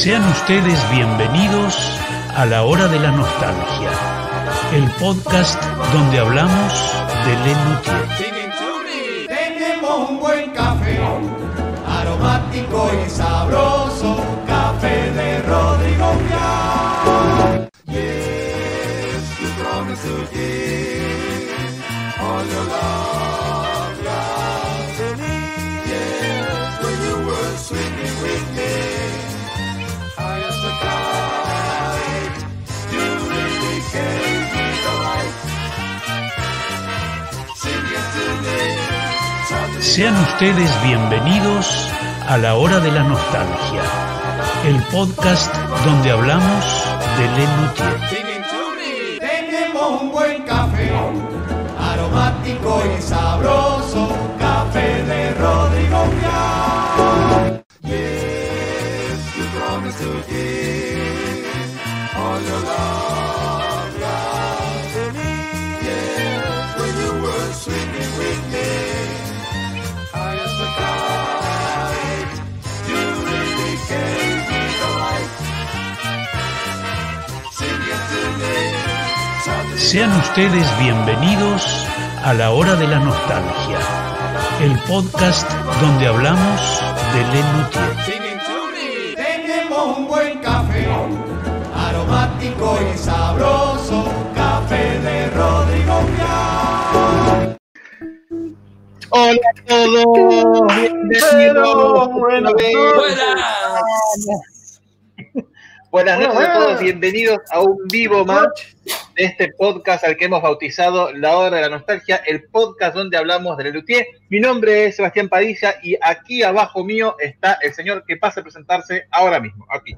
Sean ustedes bienvenidos a la hora de la nostalgia, el podcast donde hablamos de Lenutier. Tenemos un buen café, aromático y sabroso, café de Rodrigo Sean ustedes bienvenidos a la hora de la nostalgia, el podcast donde hablamos de Lenutier. Tenemos un buen café, aromático y sabroso, Sean ustedes bienvenidos a la hora de la nostalgia, el podcast donde hablamos de Lenutier. Tenemos un buen café, aromático y sabroso, café de Rodrigo. Hola a todos, bienvenidos. Buenas. Buenas noches a Buenas. todos, bienvenidos a un vivo match de este podcast al que hemos bautizado La Hora de la Nostalgia, el podcast donde hablamos de Lelutier. Mi nombre es Sebastián Padilla y aquí abajo mío está el señor que pasa a presentarse ahora mismo, aquí.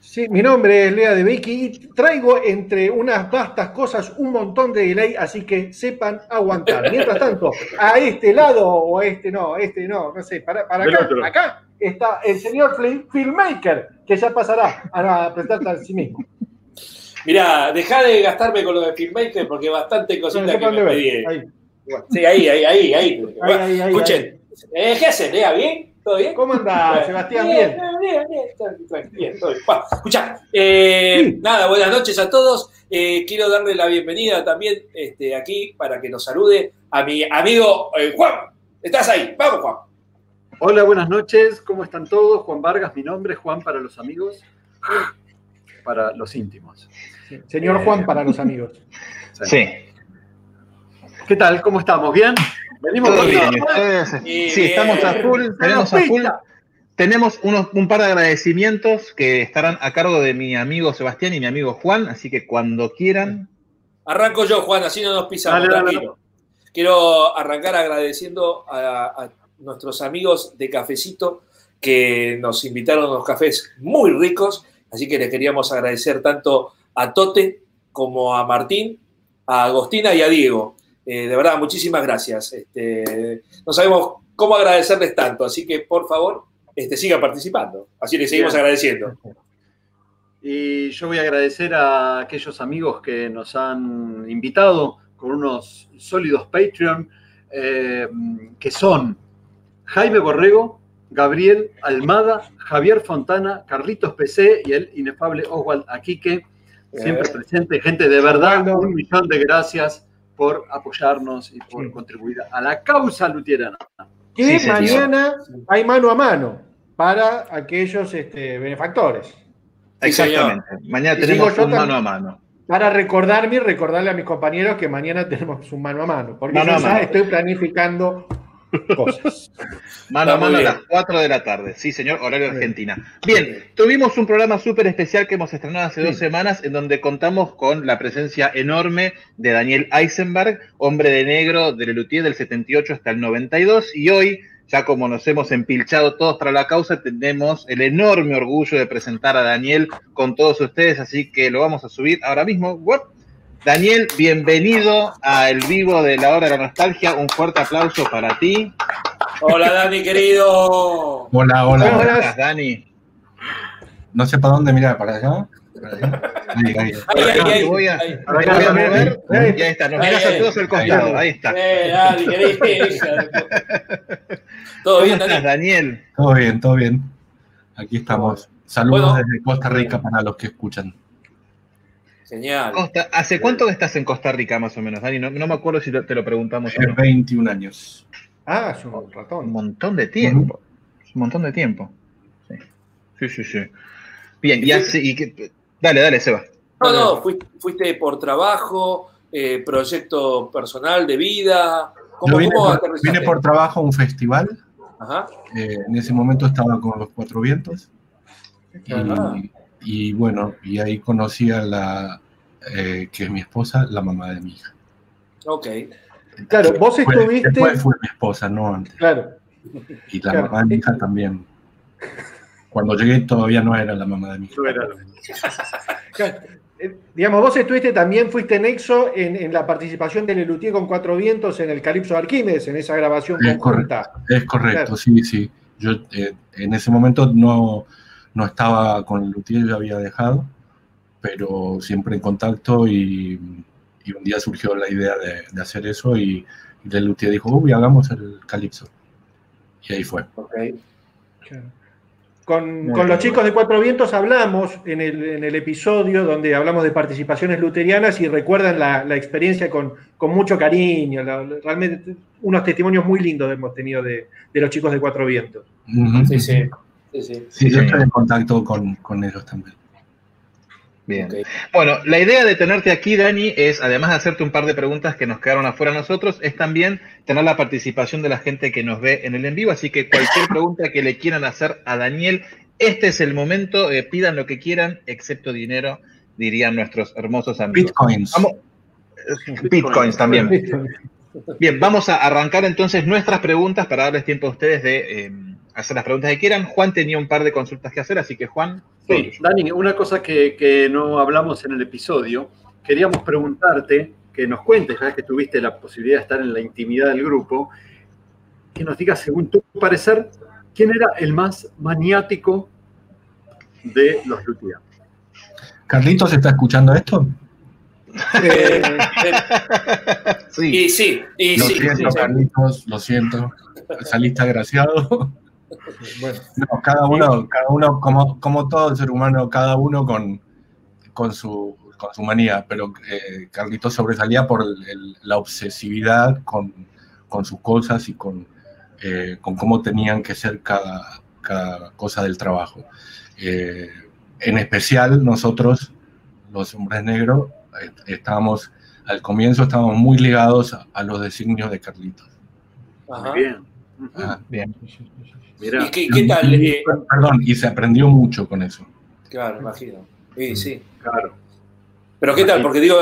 Sí, mi nombre es Lea de Becky y traigo entre unas vastas cosas un montón de delay, así que sepan aguantar. Mientras tanto, a este lado o a este no, a este no, no sé, para, para acá, otro. acá está el señor Fil- Filmmaker, que ya pasará a presentarse a sí mismo. Mirá, dejá de gastarme con lo de Filmmaker porque bastante cositas que me pedí. Ahí. Sí, ahí, ahí, ahí, ahí. Ahí, ahí, ahí, Escuchen, eh, ¿qué hacen? Lea? ¿Bien? ¿Todo bien? ¿Cómo anda, Sebastián? Bien. Bien, bien, bien, bien, todo bien. Bueno, escuchá, eh, Sí. nada, buenas noches a todos. Eh, quiero darle la bienvenida también este, aquí para que nos salude a mi amigo eh, Juan. ¿Estás ahí? Vamos, Juan. Hola, buenas noches. ¿Cómo están todos? Juan Vargas, mi nombre es Juan para los amigos, para los íntimos. Señor Juan para los amigos. Sí, ¿Qué tal? ¿Cómo estamos? ¿Bien? Venimos todo con bien. Y Sí, bien. estamos a full, tenemos a full. Tenemos unos, un par de agradecimientos que estarán a cargo de mi amigo Sebastián y mi amigo Juan, así que cuando quieran, Arranco yo, Juan, así no nos pisamos. Dale, dale. Quiero arrancar agradeciendo a, a nuestros amigos de Cafecito que nos invitaron a unos cafés muy ricos, así que les queríamos agradecer tanto a Tote como a Martín, a Agostina y a Diego. Eh, de verdad, muchísimas gracias. Este, no sabemos cómo agradecerles tanto, así que por favor este, sigan participando. Así les seguimos Bien. agradeciendo. Y yo voy a agradecer a aquellos amigos que nos han invitado con unos sólidos Patreon, eh, que son Jaime Borrego, Gabriel Almada, Javier Fontana, Carlitos PC y el inefable Oswald Aquique, siempre presente, gente de verdad, un millón de gracias por apoyarnos y por Sí. contribuir a la causa luterana. Que Sí, señor. mañana hay mano a mano para aquellos este, benefactores. Sí, exactamente. Mañana tenemos un mano a mano. Para recordarme y recordarle a mis compañeros que mañana tenemos un mano a mano, porque Mano yo a ya mano. estoy planificando cosas. Mano a mano a las 4 de la tarde. Sí, señor, horario Argentina. Bien, tuvimos un programa súper especial que hemos estrenado hace dos semanas en donde contamos con la presencia enorme de Daniel Eisenberg, hombre de negro de Lelutier del 78 hasta el 92. Y hoy, ya como nos hemos empilchado todos para la causa, tenemos el enorme orgullo de presentar a Daniel con todos ustedes. Así que lo vamos a subir ahora mismo. Daniel, bienvenido a El Vivo de la Hora de la Nostalgia. Un fuerte aplauso para ti. Hola, Dani, querido. Hola, hola. Hola. ¿Cómo estás, Dani? No sé para dónde mirar, para allá. Ahí, ahí. Ahí, ahí, ahí, Voy a- Voy a mover, y ahí está, nos Ahí, mirás a todos al costado, ahí está. Eh, Dani, puta. ¿Todo ¿Cómo bien, estás, Dani? Daniel? Todo bien, todo bien. Aquí estamos. Saludos Bueno. desde Costa Rica para los que escuchan. Genial. Costa- ¿Hace cuánto que estás en Costa Rica, más o menos, Dani? No, no me acuerdo si te lo preguntamos no. 21 años. Ah, es un Un ratón. montón de tiempo. Es Un montón de tiempo. Sí, sí, sí. sí. Bien, y hace. Y que- dale, dale, Seba. No, no, fuiste, fuiste por trabajo, eh, proyecto personal de vida. ¿Cómo, Yo vine, cómo por, vine por trabajo a un festival. Ajá. eh, en ese momento estaba con los Cuatro Vientos. Y, Ajá. Y bueno, y ahí conocí a la eh, que es mi esposa, la mamá de mi hija. Ok. Claro, vos Fue- estuviste. Después fue mi esposa, no antes. Claro, Y la Claro. mamá de mi hija también. Cuando llegué todavía no era la mamá de mi hija. Era- claro. Eh, digamos, vos estuviste también, fuiste nexo en, en la participación de Lelutier con Cuatro Vientos en el Calipso de Arquímedes, en esa grabación Es conjunta. Es correcto, Claro. sí, sí. Yo eh, en ese momento no, no estaba con el luthier, yo había dejado, pero siempre en contacto y, y un día surgió la idea de, de hacer eso y, y el luthier dijo, uy, hagamos el calipso. Y ahí fue. Ok. Claro. Con, con los chicos de Cuatro Vientos hablamos en el, en el episodio donde hablamos de participaciones luterianas y recuerdan la, la experiencia con, con mucho cariño. la- realmente unos testimonios muy lindos hemos tenido de, de los chicos de Cuatro Vientos. Ujú. Sí, sí. Sí, sí. Sí, yo estoy en contacto con, con ellos también. Bien. Bueno, la idea de tenerte aquí, Dani, es, además de hacerte un par de preguntas que nos quedaron afuera a nosotros, es también tener la participación de la gente que nos ve en el en vivo. Así que cualquier pregunta que le quieran hacer a Daniel, este es el momento. eh, pidan lo que quieran, excepto dinero, dirían nuestros hermosos amigos. Bitcoins. Vamos. Bitcoins también. Bien, vamos a arrancar entonces nuestras preguntas para darles tiempo a ustedes de eh, hacer las preguntas que quieran. Juan tenía un par de consultas que hacer, así que Juan. Sí. Dani, una cosa que, que no hablamos en el episodio, queríamos preguntarte, que nos cuentes, ya que tuviste la posibilidad de estar en la intimidad del grupo, que nos digas, según tu parecer, quién era el más maniático de los Luthier. ¿Carlitos está escuchando esto? Eh, eh, Sí. y sí, y Lo sí. siento, sí, sí. Carlitos, lo siento. Saliste agraciado. Bueno, No, cada uno, cada uno como, como todo ser humano, cada uno con, con, su, con su manía, pero eh, Carlitos sobresalía por el- el- la obsesividad con, con sus cosas y con, eh, con cómo tenían que ser cada, cada cosa del trabajo. Eh, en especial nosotros, los hombres negros, eh, estábamos, al comienzo estábamos muy ligados a, a los designios de Carlitos. Ajá. Muy bien. Ah, Bien. ¿Y qué, qué tal? Eh, Perdón, y se aprendió mucho con eso. claro, imagino. Sí, sí. Claro. Pero ¿qué tal? Porque digo,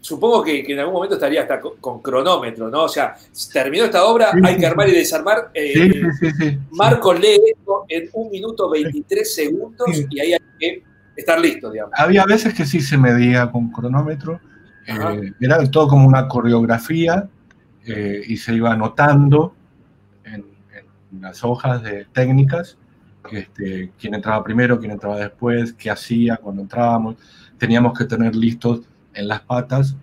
supongo que, que en algún momento estaría hasta con, con cronómetro, ¿no? O sea, terminó esta obra, Sí, hay que armar y desarmar. eh, Sí, sí, sí, sí. Marco lee esto en un minuto 23 segundos Sí. y ahí hay que estar listo, digamos. Había veces que sí se medía con cronómetro. eh, era todo como una coreografía eh, y se iba anotando las hojas de técnicas este, quién entraba primero, quién entraba después, qué hacía cuando entrábamos. Teníamos que tener listos en las patas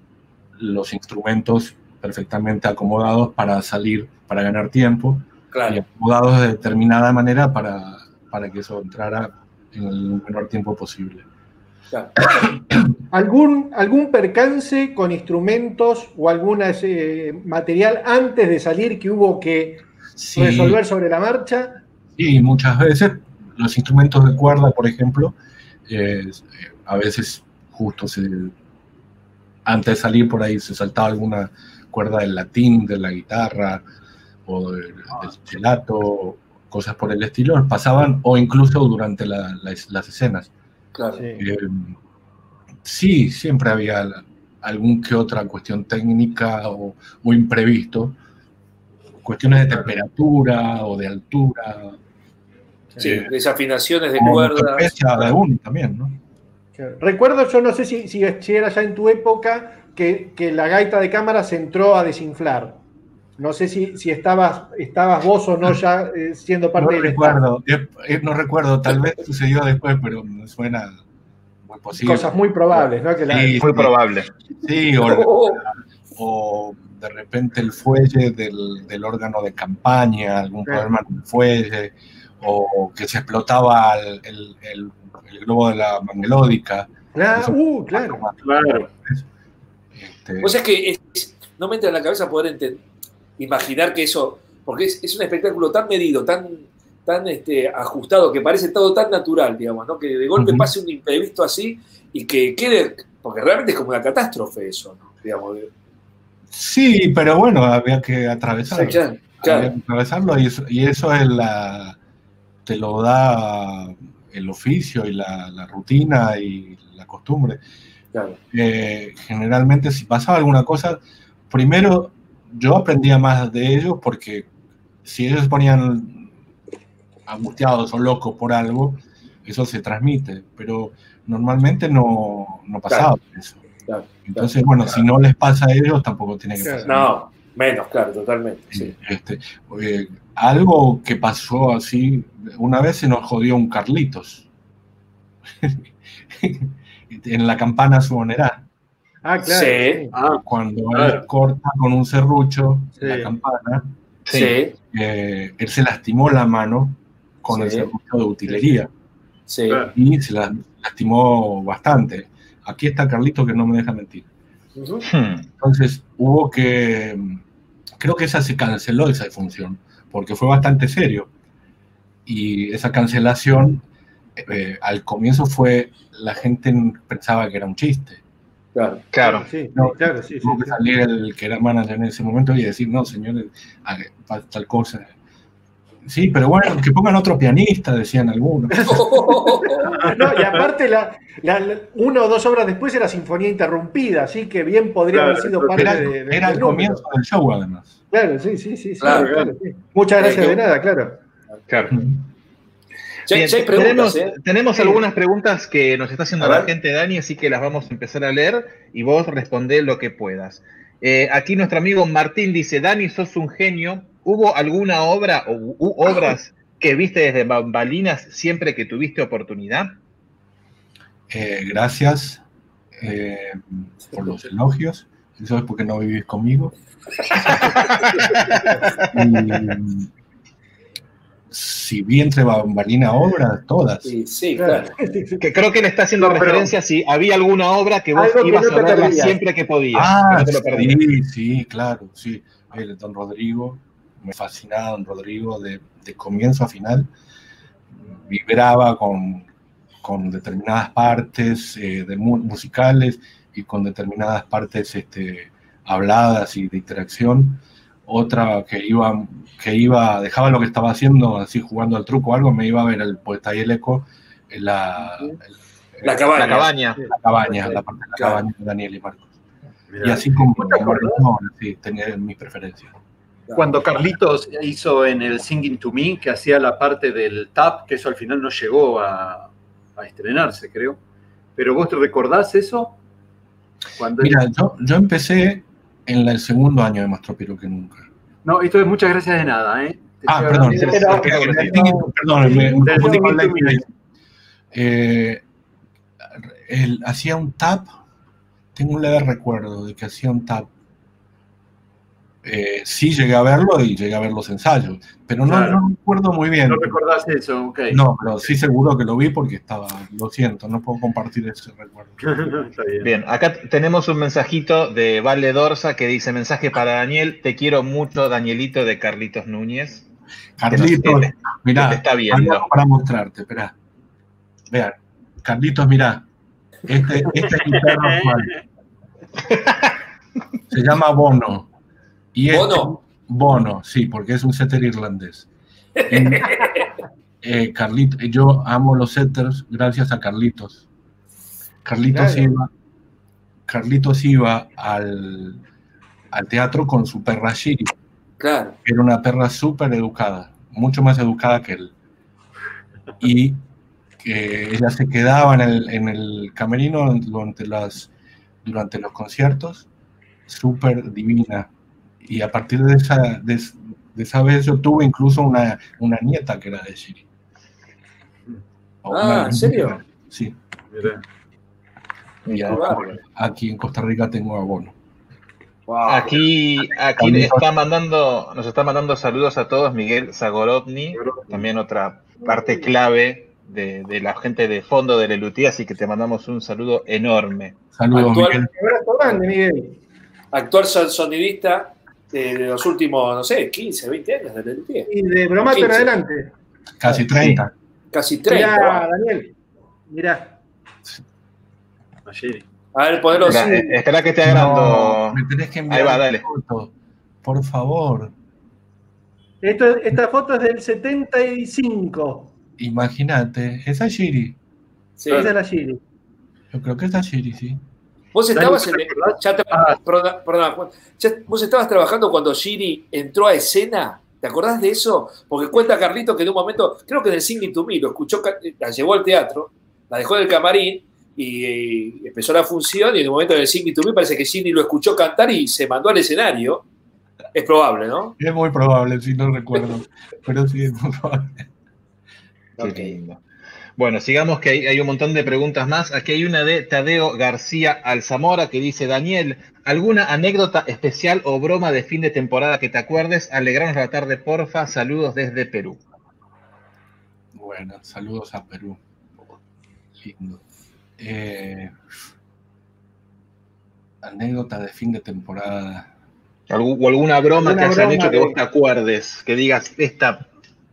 los instrumentos perfectamente acomodados para salir, para ganar tiempo y Claro. acomodados de determinada manera para, para que eso entrara en el menor tiempo posible. claro. ¿Algún, ¿Algún percance con instrumentos o algún material antes de salir que hubo que Sí, resolver sobre la marcha? sí, muchas veces los instrumentos de cuerda, por ejemplo, eh, a veces justo se, antes de salir por ahí se saltaba alguna cuerda del latín, de la guitarra o del, del gelato, cosas por el estilo, pasaban o incluso durante la- las- las escenas. claro. Eh, sí, siempre había algún que otra cuestión técnica o, o imprevisto, cuestiones de temperatura o de altura. Sí, eh, desafinaciones de cuerdas. de uno también, ¿no? Recuerdo, yo no sé si, si, era ya en tu época, que, que la gaita de cámara se entró a desinflar. No sé si, si estabas, estabas vos o no ya eh, siendo parte No del recuerdo, eh, eh, no recuerdo, tal vez sucedió después, pero me suena muy posible. Cosas muy probables, ¿no? Que la- Sí, Muy probable. Sí, o, Oh, o de repente el fuelle del, del órgano de campaña, algún Claro. problema en el fuelle, o que se explotaba el, el- el- el globo de la manglódica. Claro, Eso- uh, claro. Claro. Este, Vos es que es- no me entra en la cabeza poder imaginar que eso, porque es, es un espectáculo tan medido, tan, tan este, ajustado, que parece todo tan natural, digamos, ¿no? Que de golpe pase un imprevisto así y que quede, porque realmente es como una catástrofe eso, ¿no? Digamos, sí, pero bueno, había que atravesarlo. claro, Había claro, que atravesarlo y eso, y eso es la, te lo da el oficio y la, la rutina y la costumbre. claro. Eh, generalmente si pasaba alguna cosa, primero yo aprendía más de ellos porque si ellos se ponían angustiados o locos por algo, eso se transmite, pero normalmente no, no pasaba eso. Claro, Entonces, bueno, si no les pasa a ellos, tampoco tiene que pasar. No, menos, claro, totalmente. Sí. Este, eh, algo que pasó así, una vez se nos jodió un Carlitos en la campana suonerá, Ah, claro. Sí. Ah, cuando Claro. él corta con un serrucho Sí. la campana, Sí, eh, él se lastimó la mano con el serrucho de utilería y se la- lastimó bastante. Aquí está Carlitos que no me deja mentir. Hmm. Entonces hubo que, creo que esa se canceló esa función, porque fue bastante serio. Y esa cancelación, eh, al comienzo fue, la gente pensaba que era un chiste. Claro. Claro. Sí, No, claro, sí, sí, Tuvo que sí. salir el que era manager en ese momento y decir, no, señores, tal cosa. Sí, pero bueno, que pongan otro pianista, decían algunos. No, y aparte, la, la- la- una o dos obras después era Sinfonía Interrumpida, así que bien podría haber sido parte Era, de, de- era del el número. comienzo del show, además. Claro, sí, sí, sí. sí, Claro, claro, sí. Muchas gracias Eh, de nada, claro. Claro. Ya, Bien, ya hay preguntas, tenemos ¿eh? tenemos Sí. algunas preguntas que nos está haciendo A la ver. gente, Dani, así que las vamos a empezar a leer y vos respondés lo que puedas. Eh, aquí nuestro amigo Martín dice, Dani, sos un genio. ¿Hubo alguna obra o u- obras que viste desde bambalinas siempre que tuviste oportunidad? Eh, gracias eh, por los elogios. Eso es porque no vivís conmigo. Y, si vi entre bambalina obras, todas. Sí, sí, Claro. Que creo que le está haciendo No, referencia si había alguna obra que vos que ibas no a verla siempre que podías. Ah, que no te lo perdías. sí, sí, claro, sí. El Don Rodrigo, me fascinaba Don Rodrigo de, de comienzo a final. Vibraba con, con determinadas partes eh, de mu- musicales y con determinadas partes este, habladas y de interacción. Otra que iba, que iba, dejaba lo que estaba haciendo, así jugando al truco o algo, me iba a ver el poeta y el eco, en la, La cabaña. La cabaña. la cabaña, la parte de la Claro. cabaña de Daniel y Marcos. Mirá. Y así como, no, sí, tenía mis preferencias. Cuando Carlitos hizo en el Singing to Me, que hacía la parte del tap, que eso al final no llegó a, a estrenarse, creo. Pero vos te recordás eso? Cuando Mira, yo, yo empecé en la- el segundo año de Más Tropiro que nunca. No, esto es muchas gracias de nada, ¿eh? Te Ah, perdón, perdón, me, me confundí con. Eh, hacía un tap, tengo un leve recuerdo de que hacía un tap. Eh, sí llegué a verlo y llegué a ver los ensayos, pero no, Claro. no recuerdo muy bien. No recordás eso, ok. No, pero sí seguro que lo vi porque estaba, lo siento, no puedo compartir ese recuerdo. Está bien. Bien, acá tenemos un mensajito de Vale Dorsa que dice, mensaje para Daniel, te quiero mucho, Danielito de Carlitos Núñez. Carlitos, te- mirá, que te está viendo. algo para mostrarte, espera. Vean, Carlitos, mirá, este, este es mi perro actual. Se llama Bono. Y este- ¿Bono? Bono, sí, porque es un setter irlandés. Eh, Carlito, yo amo los setters gracias a Carlitos. Carlitos Claro. iba, Carlitos iba al, al teatro con su perra Shiri. Claro. Era una perra súper educada, mucho más educada que él. Y que ella se quedaba en el, en el camerino durante, las, durante los conciertos, súper divina. Y a partir de esa, de, de esa vez yo tuve incluso una, una nieta que era de Shiri. O Ah, ¿en serio? Sí. Y aquí en Costa Rica tengo abono. Wow. Aquí, aquí está mandando, nos está mandando saludos a todos Miguel Zagorovni, también otra parte clave de, de la gente de fondo de Lelutí, así que te mandamos un saludo enorme. Saludos, Actual- Miguel. Miguel. Actual son- sonidista de los últimos, no sé, 15, 20 años de Lelutier. Y de bromato en 15. adelante. Casi 30. Casi 30. Mirá. Daniel. Mirá. Allí. A ver, ponelo Espera, así. eh, espera que te agrando. No, me tenés que enviar Ahí va, dale. foto. Por favor. Esto, esta foto es del 75. Imagínate. Esa es Shiri. Sí. Esa es la Giri. Yo creo que esa es Shiri, sí. Vos estabas en. ¿te acordás? ya te- Ah. perdón, perdón, Juan. Ya- vos estabas trabajando cuando Giri entró a escena. ¿Te acordás de eso? Porque cuenta Carlito que en un momento, creo que en el Singing to Me, lo escuchó, la llevó al teatro, la dejó en el camarín y, empezó la función. Y en un momento en el Singing to Me parece que Giri lo escuchó cantar y se mandó al escenario. Es probable, ¿no? Es muy probable, si no recuerdo. Pero sí, es muy probable. Qué lindo. Bueno, sigamos que hay, hay un montón de preguntas más. Aquí hay una de Tadeo García Alzamora que dice, Daniel, ¿alguna anécdota especial o broma de fin de temporada que te acuerdes? Alegranos la tarde, porfa. Saludos desde Perú. Bueno, saludos a Perú. Lindo. Eh, anécdota de fin de temporada. ¿O alguna broma que Alguna hayan broma hecho que de- vos te acuerdes? Que digas, esta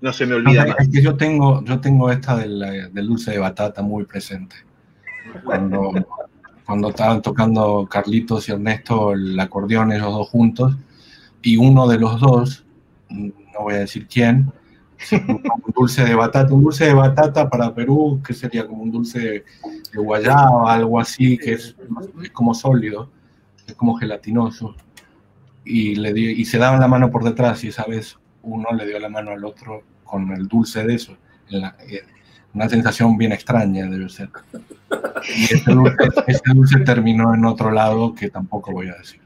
no se me olvida No, más. es que yo tengo, yo tengo esta del, eh, del dulce de batata muy presente. Cuando, cuando estaban tocando Carlitos y Ernesto el acordeón ellos dos juntos, y uno de los dos, no voy a decir quién, un dulce de batata, un dulce de batata para Perú, que sería como un dulce de guayaba, algo así, que es, es como sólido, es como gelatinoso. Y, le di- y se daban la mano por detrás, y esa vez uno le dio la mano al otro con el dulce de eso. en la- eh, una sensación bien extraña debe ser. Y ese dulce, ese dulce terminó en otro lado que tampoco voy a decir.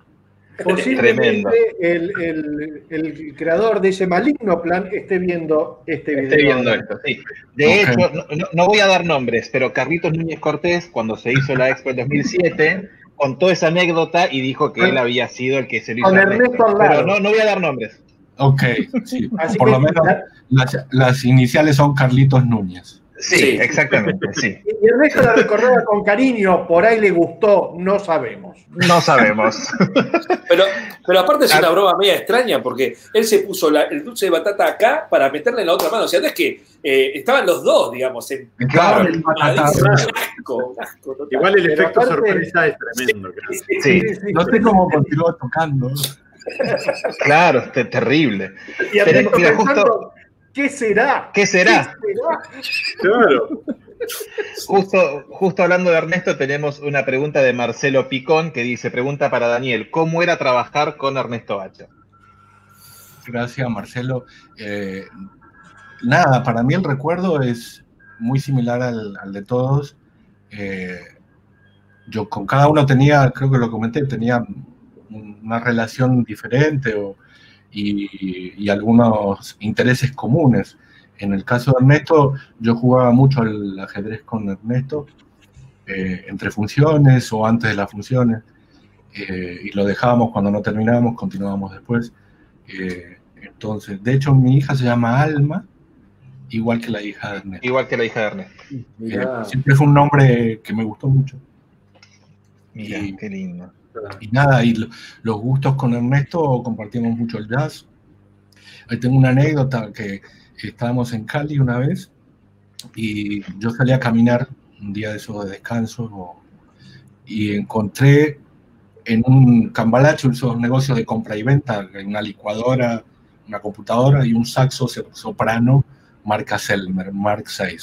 Posiblemente el, el- el creador de ese maligno plan esté viendo este video. Estoy viendo esto, sí. De hecho, no, voy a dar nombres, pero Carlitos Núñez Cortés, cuando se hizo la Expo en 2007, contó esa anécdota y dijo que él había sido el que se lo hizo. Con Ernesto Pero no, no voy a dar nombres. Ok, sí. Así por que lo menos la- las, las iniciales son Carlitos Núñez. Sí, Sí. exactamente, sí. y Ernesto la recordaba con cariño, por ahí le gustó, no sabemos. No sabemos. Pero, pero aparte es una broma media extraña porque él se puso la- el dulce de batata acá para meterle en la otra mano. O sea, no es que eh, estaban los dos, digamos, en Claro, el batata. un asco, un asco total. Igual el Pero efecto aparte- sorpresa es tremendo. creo. Sí, No sé cómo continúa tocando. claro, este, terrible. Y Ernesto Tenemos- mira, pensando, ¿qué será? ¿Qué será? ¿Qué será? Claro. Justo, justo hablando de Ernesto, tenemos una pregunta de Marcelo Picón que dice, pregunta para Daniel, ¿cómo era trabajar con Ernesto Bacha? Gracias, Marcelo. Eh, nada, para mí el recuerdo es muy similar al, al de todos. Eh, yo con cada uno tenía, creo que lo comenté, tenía una relación diferente o- y, y algunos intereses comunes. En el caso de Ernesto, yo jugaba mucho al ajedrez con Ernesto, eh, entre funciones o antes de las funciones, eh, y lo dejábamos cuando no terminábamos, continuábamos después. Eh, entonces, de hecho, mi hija se llama Alma, igual que la hija de Ernesto. Igual que la hija de Ernesto. Eh, siempre fue un nombre que me gustó mucho. Mira, Y- qué lindo. Y nada, y lo- los gustos con Ernesto compartimos mucho el jazz. Ahí tengo una anécdota que estábamos en Cali una vez y yo salí a caminar un día de esos de descanso y encontré en un cambalacho esos negocios de compra y venta, una licuadora, una computadora y un saxo soprano marca Selmer, Mark VI,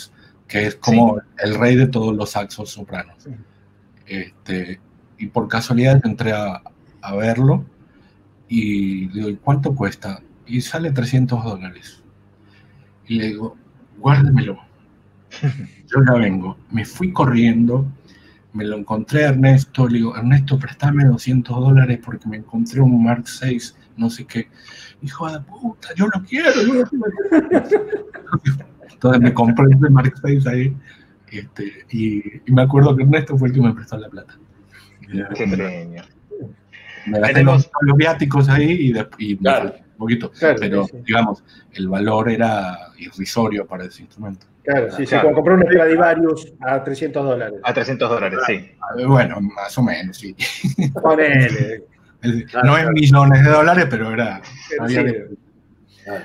que es como el rey de todos los saxos sopranos. Este, y por casualidad entré a, a verlo y le digo, ¿y cuánto cuesta? Y sale 300 dólares. Y le digo, guárdemelo. Yo ya vengo. Me fui corriendo, me lo encontré a Ernesto, le digo, Ernesto, préstame 200 dólares porque me encontré un Mark VI, no sé qué. Hijo de puta, yo lo quiero. yo lo quiero". Entonces me compré ese Mark VI ahí Este, y, y me acuerdo que Ernesto fue el que me prestó la plata. Qué premio. Me gasté Tenemos- los, los viáticos ahí y, de- y Claro. un poquito. Claro, pero, sí, sí. digamos, el valor era irrisorio para ese instrumento. Claro, sí, sí, Claro. como comprar un Stradivarius a 300 dólares. A 300 dólares, sí. Eh, Bueno, más o menos, sí. Ponele. No en millones de dólares, pero era. Pero había sí. de-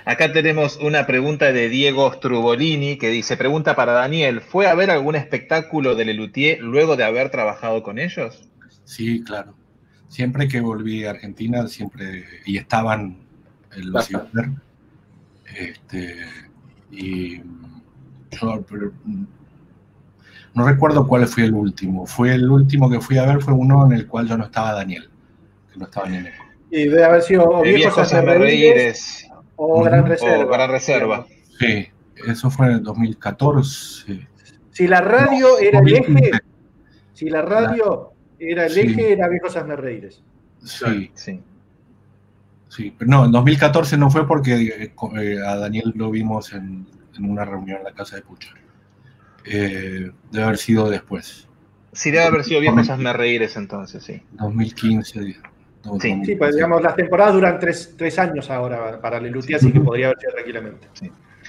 Acá tenemos una pregunta de Diego Strubolini que dice, pregunta para Daniel, ¿fue a ver algún espectáculo de Lelutier luego de haber trabajado con ellos? Sí, claro. Siempre que volví a Argentina, siempre. Y estaban en los. Ciber, este, y yo pero, mm, no recuerdo cuál fue el último. Fue el último que fui a ver, fue uno en el cual yo no estaba Daniel, que no estaba ni en el- Y debe haber sido o viejos reíres o gran reserva. o Gran Reserva. Sí, eso fue en el 2014. Si la radio No, era el 2015. eje, si la radio era el Sí. eje, era viejos hazme reíres. Sí, Sí. sí. Pero no, en 2014 no fue porque eh, eh, a Daniel lo vimos en, en una reunión en la casa de Pucha. Eh, debe haber sido después, Sí, debe haber sido viejos hazme reíres entonces, sí. 2015. no, Sí. 2015. Sí, pues digamos, las temporadas duran tres, tres años ahora para Lelutier, así que podría haber sido tranquilamente.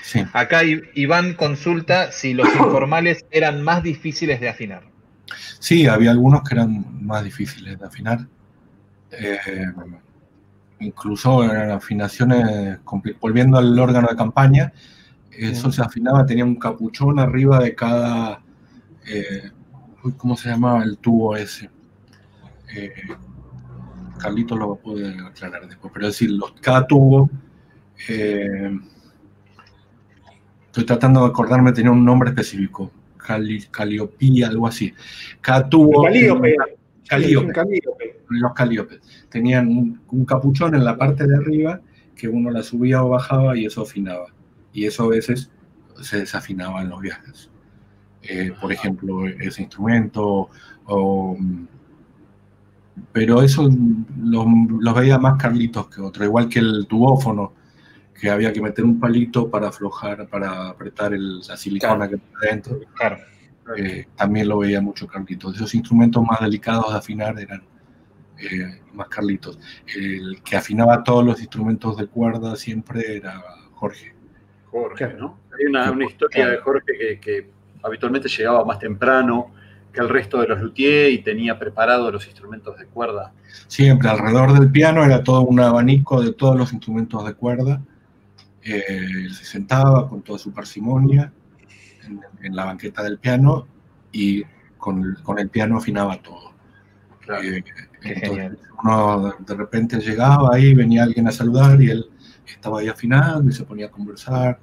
Sí. Acá Iván consulta si los informales eran más difíciles de afinar. Sí, había algunos que eran más difíciles de afinar. Eh, incluso eran afinaciones, volviendo al órgano de campaña, eso se afinaba, tenía un capuchón arriba de cada, eh, uy, ¿cómo se llamaba el tubo ese? Eh, Carlito lo puede aclarar después, pero es decir, los, cada tubo, eh, estoy tratando de acordarme, tenía un nombre específico, Cali, caliopía, algo así. Cada tubo... Calíope. Calíope Un calíope. los caliopes. Tenían un, un capuchón en la parte de arriba que uno la subía o bajaba y eso afinaba. Y eso a veces se desafinaba en los viajes. Eh, por ejemplo, ese instrumento. o, mm, pero eso lo, lo veía más Carlitos que otro, igual que el tubófono, que había que meter un palito para aflojar, para apretar el- la silicona que está dentro. Claro. Eh, también lo veía mucho Carlitos. Esos instrumentos más delicados de afinar eran eh, más Carlitos. El que afinaba todos los instrumentos de cuerda siempre era Jorge. Jorge, ¿no? Hay una, una historia de Jorge que, que habitualmente llegaba más temprano que el resto de los luthiers y tenía preparados los instrumentos de cuerda. Siempre alrededor del piano era todo un abanico de todos los instrumentos de cuerda. Eh, se sentaba con toda su parsimonia en, en la banqueta del piano y con, con el piano afinaba todo. Claro. Eh, entonces, uno de- repente llegaba ahí, venía alguien a saludar y él estaba ahí afinando y se ponía a conversar.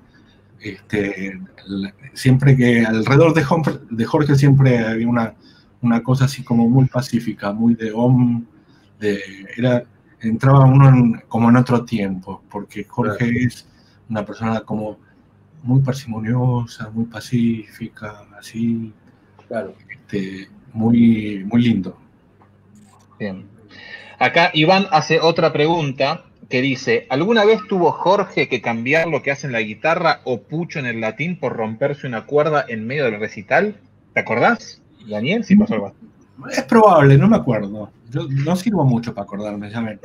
Este, siempre que alrededor de Jorge, de Jorge siempre había una, una cosa así como muy pacífica, muy de om, de, era, entraba uno en- como en otro tiempo, porque Jorge es una persona como muy parsimoniosa, muy pacífica, así, Claro. este, muy, muy lindo. Bien. Acá Iván hace otra pregunta que dice, ¿alguna vez tuvo Jorge que cambiar lo que hace en la guitarra o Pucho en el latín por romperse una cuerda en medio del recital? ¿Te acordás, Daniel? Si pasó algo. Es probable, no me acuerdo. Yo no sirvo mucho para acordarme, ya ven.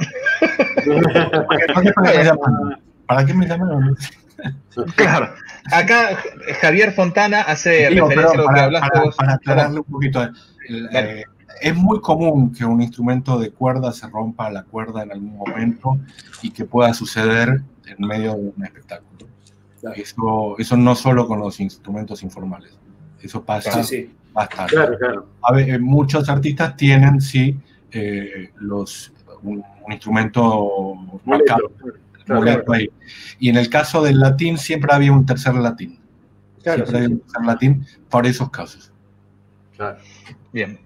¿Para qué me? ¿Para qué me llamaron? Claro. Acá Javier Fontana hace Digo, referencia a lo que para, hablaste para- vos. para aclararle un poquito, el- Dale. eh, es muy común que un instrumento de cuerda se rompa la cuerda en algún momento y que pueda suceder en medio de un espectáculo. Claro. Eso, eso no solo con los instrumentos informales, eso pasa Sí, sí. bastante. Claro, claro. A ver, eh, muchos artistas tienen, sí, eh, los, un, un instrumento marcado, Ahí. Y en el caso del latín siempre había un tercer latín. Claro, siempre sí, había sí. un tercer latín por esos casos. claro. Bien.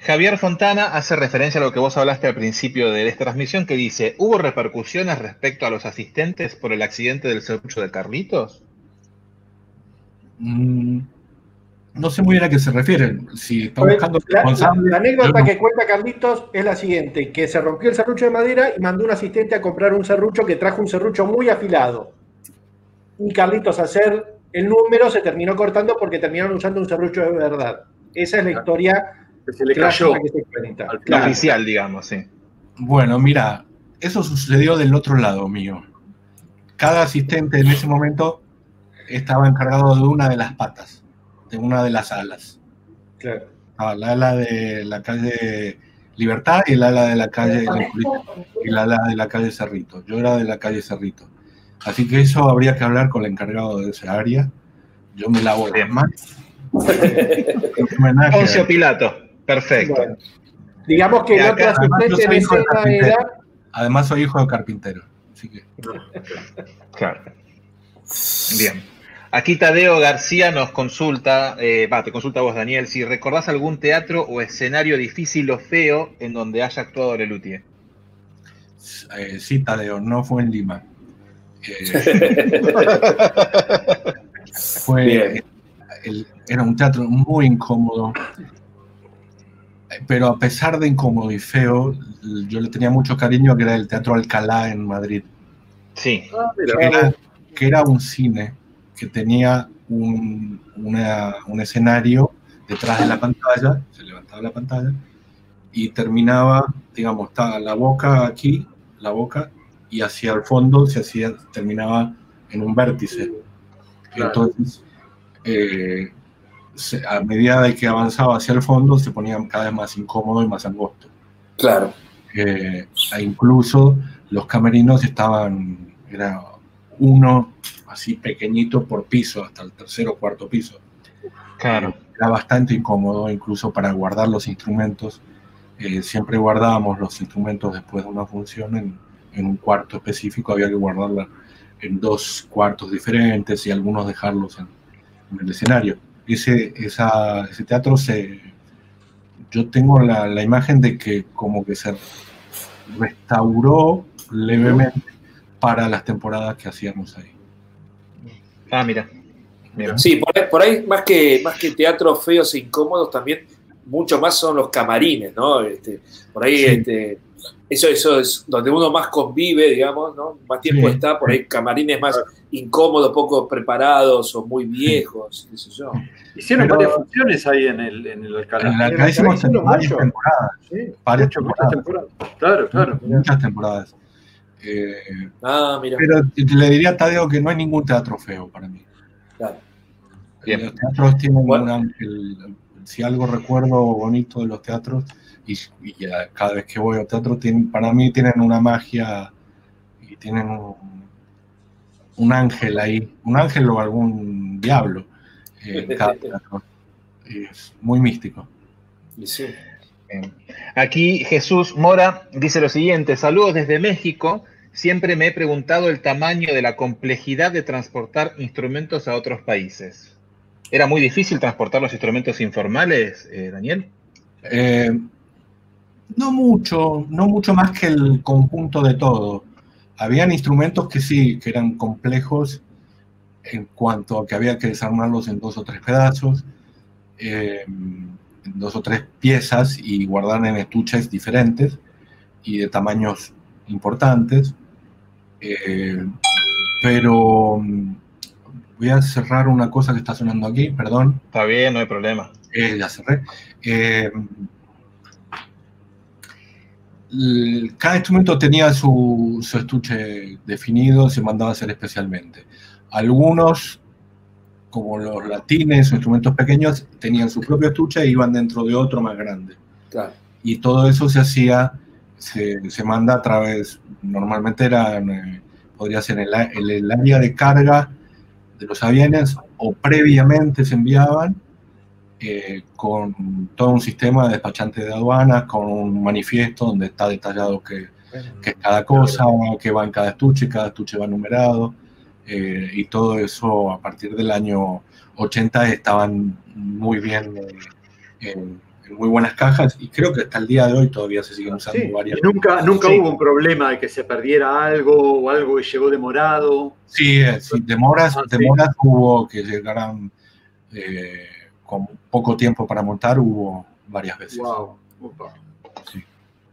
Javier Fontana hace referencia a lo que vos hablaste al principio de esta transmisión, que dice, ¿hubo repercusiones respecto a los asistentes por el accidente del serrucho de Carlitos? Mm, no sé muy bien a qué se refieren. Si está Pues, buscando la, la- responsable, la anécdota no- que cuenta Carlitos es la siguiente, que se rompió el serrucho de madera y mandó un asistente a comprar un serrucho que trajo un serrucho muy afilado. Y Carlitos, a ser el número se terminó cortando porque terminaron usando un serrucho de verdad. Esa es la historia Que se le cayó. que se cuenta. Al Claro. oficial, digamos, sí. Bueno, mira, eso sucedió del otro lado mío. Cada asistente en ese momento estaba encargado de una de las patas, de una de las alas. Claro. Estaba el ala de la calle Libertad y el ala de la calle y el ala de la calle Cerrito. Yo era de la calle Cerrito. Así que eso habría que hablar con el encargado de esa área. Yo me lavo las manos. Poncio Pilato. Perfecto. Bueno, digamos que asistente soy en hijo de escena era. Además soy hijo de carpintero. Así que Claro. Bien. Aquí Tadeo García nos consulta, eh, va, te consulta vos, Daniel, si recordás algún teatro o escenario difícil o feo en donde haya actuado Lelutier. eh, sí, Tadeo, no fue en Lima. Eh, fue, el- era un teatro muy incómodo, pero a pesar de incómodo y feo, yo le tenía mucho cariño que era el Teatro Alcalá en Madrid, Sí. Ah, mira. que era, que era un cine que tenía un, una- un escenario detrás de la pantalla, se levantaba la pantalla y terminaba, digamos, estaba la boca aquí, la boca, y hacia el fondo se hacía, terminaba en un vértice. Claro. Entonces, eh, se- a medida de que avanzaba hacia el fondo, se ponía cada vez más incómodo y más angosto. Claro. Eh, e incluso los camerinos estaban, era uno así pequeñito por piso, hasta el tercer o cuarto piso. Claro. Era bastante incómodo, incluso para guardar los instrumentos. Eh, siempre guardábamos los instrumentos después de una función en, en un cuarto específico, había que guardarla en dos cuartos diferentes y algunos dejarlos en, en el escenario. Ese, esa- ese teatro se... Yo tengo la, la imagen de que como que se restauró levemente para las temporadas que hacíamos ahí. Ah, mira. Mira. Sí, por ahí, por ahí más, que, más que teatros feos e incómodos, también mucho más son los camarines, ¿no? Este, por ahí, Sí. este, eso, eso es donde uno más convive, digamos, ¿no? Más tiempo Sí. está, por ahí camarines más incómodos, poco preparados o muy viejos, qué sé yo. Hicieron Pero- varias funciones ahí en el, en el En Alcalá. la En que la hicimos varias mucho. temporadas, Sí. varias temporadas. Claro, claro. muchas temporadas. Eh, Ah, mira. pero le diría a Tadeo que no hay ningún teatro feo para mí. Claro. Bien. Los teatros tienen Bueno. un ángel. Si algo recuerdo bonito de los teatros, y, y ya cada vez que voy al teatro, tienen, para mí tienen una magia y tienen un, un ángel ahí, un ángel o algún diablo en cada teatro. Es muy místico. Y sí. Aquí Jesús Mora dice lo siguiente, saludos desde México, siempre me he preguntado el tamaño de la complejidad de transportar instrumentos a otros países. ¿Era muy difícil transportar los instrumentos informales, eh, Daniel? Eh, no mucho, no mucho más que el conjunto de todo. Habían instrumentos que sí, que eran complejos en cuanto a que había que desarmarlos en dos o tres pedazos, eh, dos o tres piezas y guardar en estuches diferentes y de tamaños importantes. Eh, pero mm, voy a cerrar una cosa que está sonando aquí, perdón. Está bien, no hay problema. Eh, ya cerré. Eh, cada instrumento tenía su, su estuche definido, se mandaba a hacer especialmente. Algunos, como los latines instrumentos pequeños, tenían su propio estuche e iban dentro de otro más grande. Claro. Y todo eso se hacía, se, se manda a través, normalmente era, eh, podría ser el, en el área de carga de los aviones o previamente se enviaban eh, con todo un sistema de despachante de aduanas, con un manifiesto donde está detallado que, que es cada cosa, que va en cada estuche, cada estuche va numerado, eh, y todo eso a partir del año 80 estaban muy bien eh, en, en muy buenas cajas, y creo que hasta el día de hoy todavía se siguen usando Sí, varias. Y nunca, nunca Sí. hubo un problema de que se perdiera algo o algo que llegó demorado. Sí, eh, sí, demoras, Ah, sí. demoras hubo que llegaran eh, con poco tiempo para montar, hubo varias veces. Wow.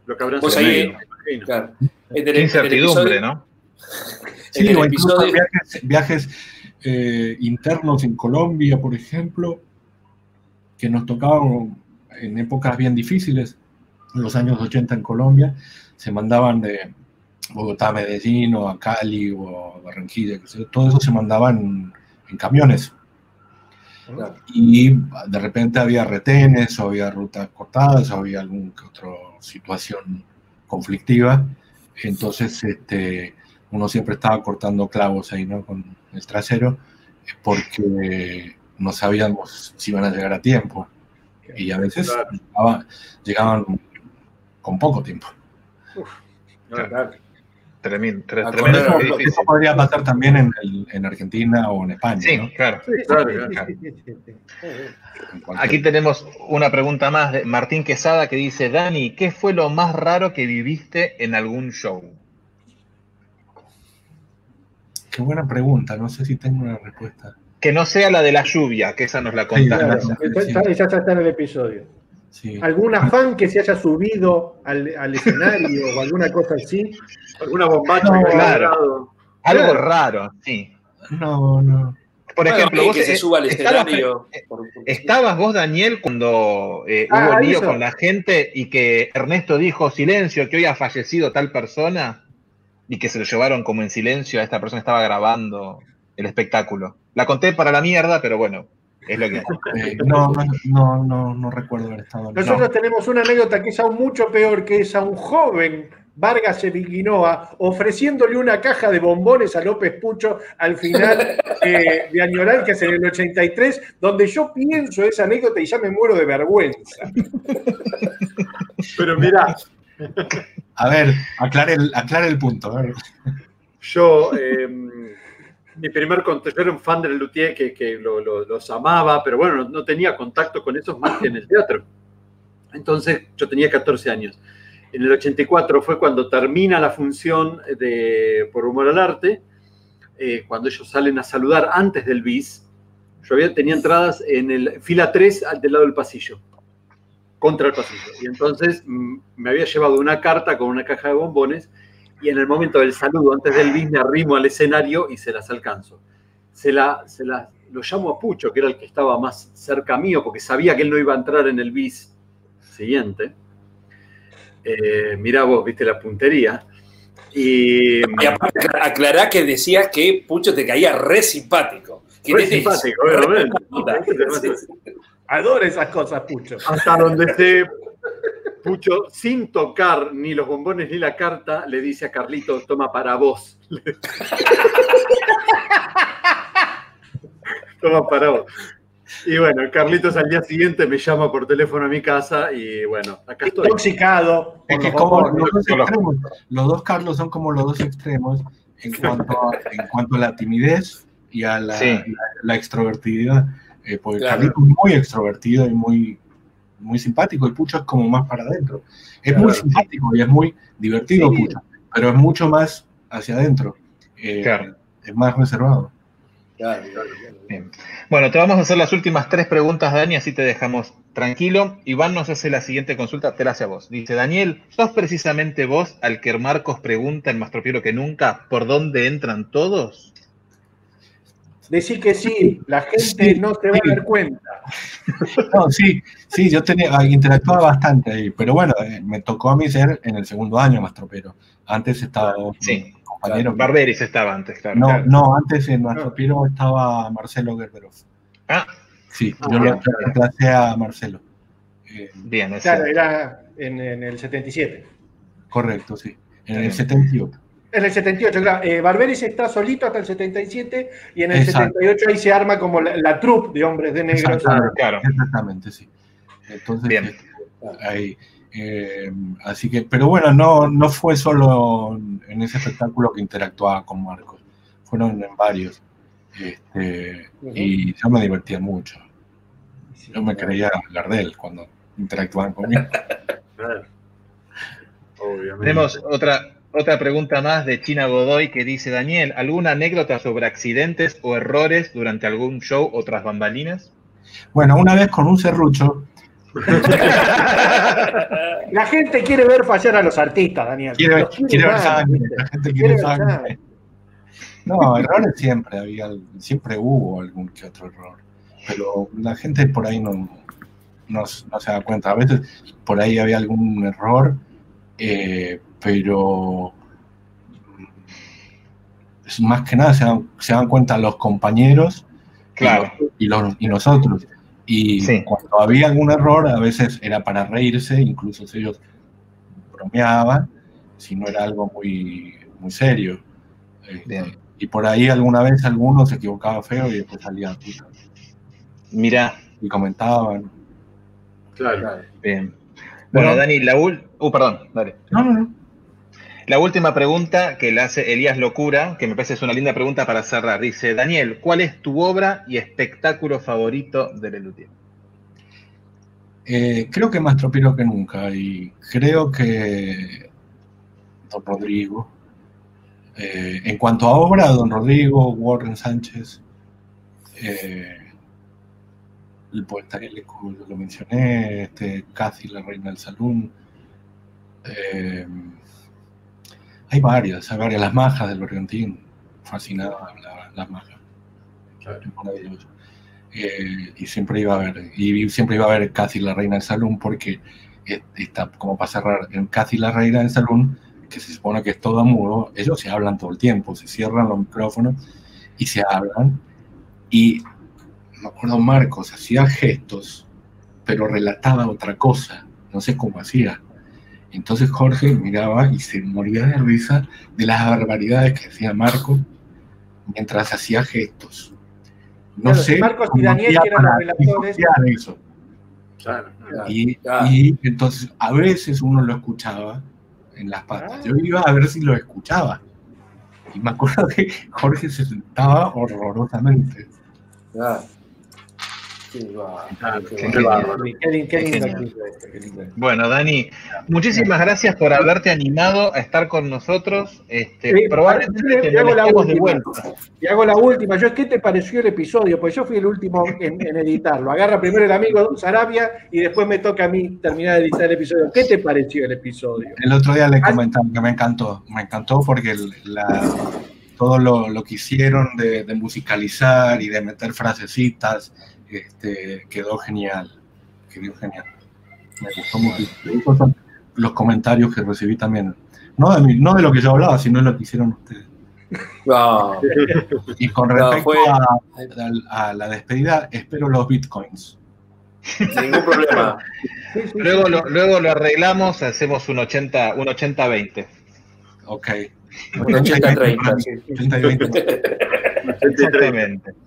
Lo que habrán Pues sido, ahí-. Claro. En el- Qué en el incertidumbre, episodio- ¿no? En Sí, el o incluso episodio- viajes, viajes eh, internos en Colombia, por ejemplo, que nos tocaban en épocas bien difíciles, en los años 80 en Colombia, se mandaban de Bogotá a Medellín o a Cali o a Barranquilla, todo eso se mandaban en camiones. Y de repente había retenes, o había rutas cortadas, o había alguna otra situación conflictiva. Entonces, este, uno siempre estaba cortando clavos ahí, ¿no? Con el trasero, porque no sabíamos si iban a llegar a tiempo. Y a veces llegaban, con poco tiempo. Tremendo, ah, eso, podría pasar también en, en, Argentina o en España. Sí, claro. Aquí tenemos una pregunta más de Martín Quesada que dice, Dani, ¿qué fue lo más raro que viviste en algún show? Qué buena pregunta, no sé si tengo una respuesta. Que no sea la de la lluvia, que esa nos la contaron. esa, está en el episodio. ¿Alguna fan que se haya subido al, escenario o alguna cosa así? ¿Alguna bombacha claro. Algo raro, sí. No, no. Por ejemplo, vos que se suba al escenario. Estabas, vos, Daniel, cuando eh, ah, hubo lío con la gente y que Ernesto dijo silencio, que hoy ha fallecido tal persona y que se lo llevaron como en silencio a esta persona estaba grabando el espectáculo. La conté para la mierda, pero bueno, es lo que eh, no, no, no, no, recuerdo haber estado. Nosotros tenemos una anécdota que es aún mucho peor, que es a un joven Vargas Eviquinoa ofreciéndole una caja de bombones a López Pucho al final eh, de Añoral, que es en el 83, donde yo pienso esa anécdota y ya me muero de vergüenza. Pero mira. A ver, aclare el, el punto. Yo. Eh, mi primer contacto, era un fan del Luthier que, que los amaba, pero bueno, no, tenía contacto con esos más que en el teatro. Entonces yo tenía 14 años. En el 84 fue cuando termina la función de Por Humor al Arte, eh, cuando ellos salen a saludar antes del bis. Yo había, tenía entradas en el fila 3 del lado del pasillo, contra el pasillo. Y entonces mm, me había llevado una carta con una caja de bombones y en el momento del saludo, antes del bis, me arrimo al escenario y se las alcanzo. Se, la, se la, lo llamo a Pucho, que era el que estaba más cerca mío, porque sabía que él no iba a entrar en el bis siguiente. Eh, mirá vos, viste la puntería. Y, y aparte, aclará que decía que Pucho te caía re simpático. Re simpático, obviamente. Adora esas cosas, Pucho. Hasta donde se Pucho, sin tocar ni los bombones ni la carta, le dice a Carlito, toma para vos. toma para vos. Y bueno, Carlitos al día siguiente me llama por teléfono a mi casa y bueno, acá estoy. Intoxicado. Es que como los, dos extremos, los dos Carlos son como los dos extremos en cuanto a, en cuanto a la timidez y a la, la, extrovertividad. Eh, porque Carlitos es muy extrovertido y muy muy simpático y Pucho es como más para adentro. Es muy simpático y es muy divertido Pucho, pero es mucho más hacia adentro. Eh, es más reservado. Bueno, te vamos a hacer las últimas tres preguntas, Dani, así te dejamos tranquilo. Iván nos hace la siguiente consulta, te la hace a vos. Dice, Daniel, ¿sos precisamente vos al que Marcos pregunta en Más Tropiero que nunca por dónde entran todos? Decir que sí, la gente no se va a dar cuenta. No, sí, sí, yo tenía, interactuaba bastante ahí, pero bueno, eh, me tocó a mí ser en el segundo año más tropero. Antes estaba sí, compañero. Barberis estaba antes, claro. No, no, antes en Mastropero estaba Marcelo Gerberov. Ah. Sí, ah, yo le reemplacé a Marcelo. Eh, bien, claro, era en, en, el 77. Correcto, sí. En el 78. En el 78, claro. Eh, Barberis está solito hasta el 77 y en el 78 ahí se arma como la, troupe de hombres de negros. Exactamente, claro. exactamente sí. Entonces, Bien. Este, ahí, eh, así que, pero bueno, no, no fue solo en ese espectáculo que interactuaba con Marcos, fueron en varios. Este, Y yo me divertía mucho. Yo me creía Gardel cuando interactuaban conmigo. Obviamente. Tenemos otra, otra pregunta más de China Godoy que dice, Daniel, ¿alguna anécdota sobre accidentes o errores durante algún show o tras bambalinas? Bueno, una vez con un serrucho. La gente quiere ver fallar a los artistas, Daniel. Quiere, ver sangre, la gente quiere, sangre. No, errores siempre había, siempre hubo algún que otro error. Pero la gente por ahí no, no, no se da cuenta. A veces por ahí había algún error, eh, pero es más que nada se dan, se dan cuenta los compañeros Claro. y, los, y nosotros. Y Sí. cuando había algún error, a veces era para reírse, incluso si ellos bromeaban, si no era algo muy, muy serio. Este, Bien. y por ahí alguna vez alguno se equivocaba feo y después salía puta. Mira, y comentaban. Claro. bien. Bueno, Bueno. Dani, la ul... Uh, perdón, dale. No, no, no. La última pregunta que le hace Elías Locura, que me parece es una linda pregunta para cerrar. Dice, Daniel, ¿cuál es tu obra y espectáculo favorito de Lelutier? Eh, creo que más tropiro que nunca y creo que Don Rodrigo. Eh, en cuanto a obra, Don Rodrigo, Warren Sánchez, eh, el poeta Élico, yo lo mencioné, este, Cathy, la reina del salón. Hay varias, hay varias. Las majas del Bergantín, fascinada la- las majas. Es maravilloso. Eh, y siempre iba a ver, y siempre iba a ver Cathy la reina del salón porque eh, está como para cerrar en Cathy la reina del salón, que se supone que es todo mudo, ellos se hablan todo el tiempo, se cierran los micrófonos y se hablan. Y me acuerdo Marcos hacía gestos, pero relataba otra cosa, no sé cómo hacía. Entonces Jorge miraba y se moría de risa de las barbaridades que hacía Marco mientras hacía gestos. No Claro, sé. Marcos y Daniel, eran los relatores. eso. Claro. Y, Claro. y entonces a veces uno lo escuchaba en las patas. Yo iba a ver si lo escuchaba. Y me acuerdo que Jorge se sentaba horrorosamente. Va- qué va-. Qué, qué lindo qué lindo. Bueno, Dani, muchísimas gracias por haberte animado a estar con nosotros. Este, Sí, probablemente le- te le hago la última. vuelta. Y hago la última. Yo, ¿qué te pareció el episodio? Pues yo fui el último en, en editarlo. Agarra primero el amigo Sarabia y después me toca a mí terminar de editar el episodio. ¿Qué te pareció el episodio? El otro día le comentaba que me encantó. Me encantó porque el- la- todo lo, lo que hicieron de, de musicalizar y de meter frasecitas este, quedó genial. Quedó genial. Me gustó mucho. Gustó los comentarios que recibí también. No de, mí- no de lo que yo hablaba, sino de lo que hicieron ustedes. No, Y con No, respecto fue- a, a la despedida, espero los bitcoins. ningún problema. Luego lo, luego lo arreglamos, hacemos un 80, un 80-20. Ok. Un 80-30, sí. 80 y 20. Exactamente.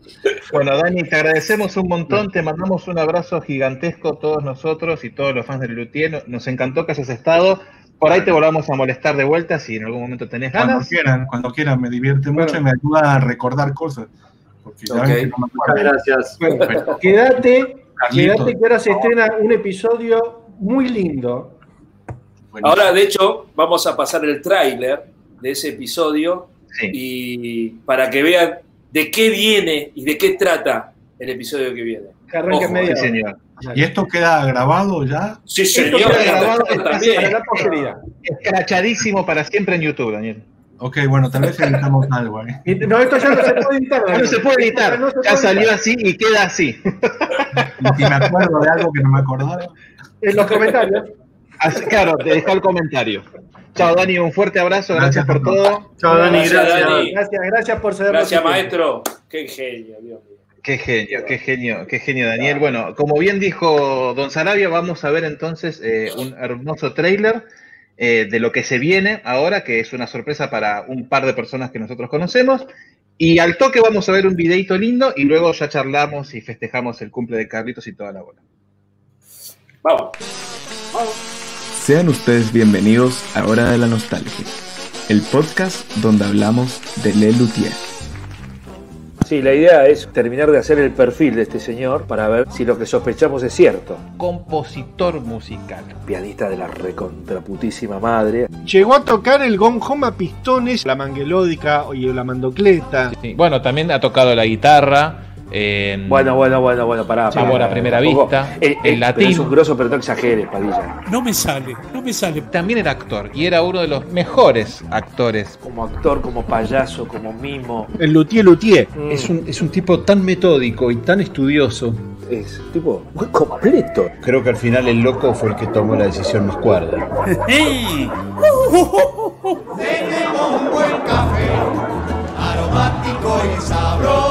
Bueno, Dani, te agradecemos un montón, te mandamos un abrazo gigantesco todos nosotros y todos los fans del Luthier. Nos encantó que hayas estado. Por ahí te volvamos a molestar de vuelta si en algún momento tenés Cuando ganas. quieran, cuando quieran, me divierte mucho y me ayuda a recordar cosas. Porque ya no me gracias. Bueno, quédate, quédate que ahora se estrena un episodio muy lindo. buenísimo. Ahora, de hecho, vamos a pasar el tráiler de ese episodio Sí. y para que vean de qué viene y de qué trata el episodio que viene. Ojo, media Sí, señor. ¿Y esto queda grabado ya? Sí, Esto señor, queda grabado también. Escrachadísimo para siempre en YouTube, Daniel. Ok, bueno, tal vez editamos algo. ¿eh? No, esto ya no se puede editar. No se puede editar, No se ya salió editar. así y queda así. Y si me acuerdo de algo que no me acordaba. En los comentarios. Así- Claro, te dejo el comentario. Chao, Dani, un fuerte abrazo, gracias, Gracias por todo. Chao, Dani, Gracias, gracias. Dani. Gracias, gracias por ceder Gracias, maestro. Qué genio, Dios mío. Qué genio, qué genio, qué genio, Daniel. Bueno, como bien dijo Don Sarabia, vamos a ver entonces eh, un hermoso trailer eh, de lo que se viene ahora, que es una sorpresa para un par de personas que nosotros conocemos. Y al toque vamos a ver un videito lindo y luego ya charlamos y festejamos el cumple de Carlitos y toda la bola. Vamos. Sean ustedes bienvenidos a Hora de la Nostalgia, el podcast donde hablamos de Le Luthier. Sí, la idea es terminar de hacer el perfil de este señor para ver si lo que sospechamos es cierto. compositor musical. Pianista de la recontraputísima madre. Llegó a tocar el gong home a pistones, la manguelódica y la mandocleta. Sí, Bueno, también ha tocado la guitarra en Bueno, bueno, bueno, bueno, pará. Pará, a primera vista, Eh, eh, en latín. pero Es un grosso, pero no exageres, Padilla. No me sale, no me sale. También era actor y era uno de los mejores actores. Como actor, como payaso, como mimo. El Luthier Luthier Mm. es, un, es un tipo tan metódico y tan estudioso. Es tipo muy completo. Creo que al final el loco fue el que tomó la decisión más cuerda. Tenemos un buen café, aromático y sabroso,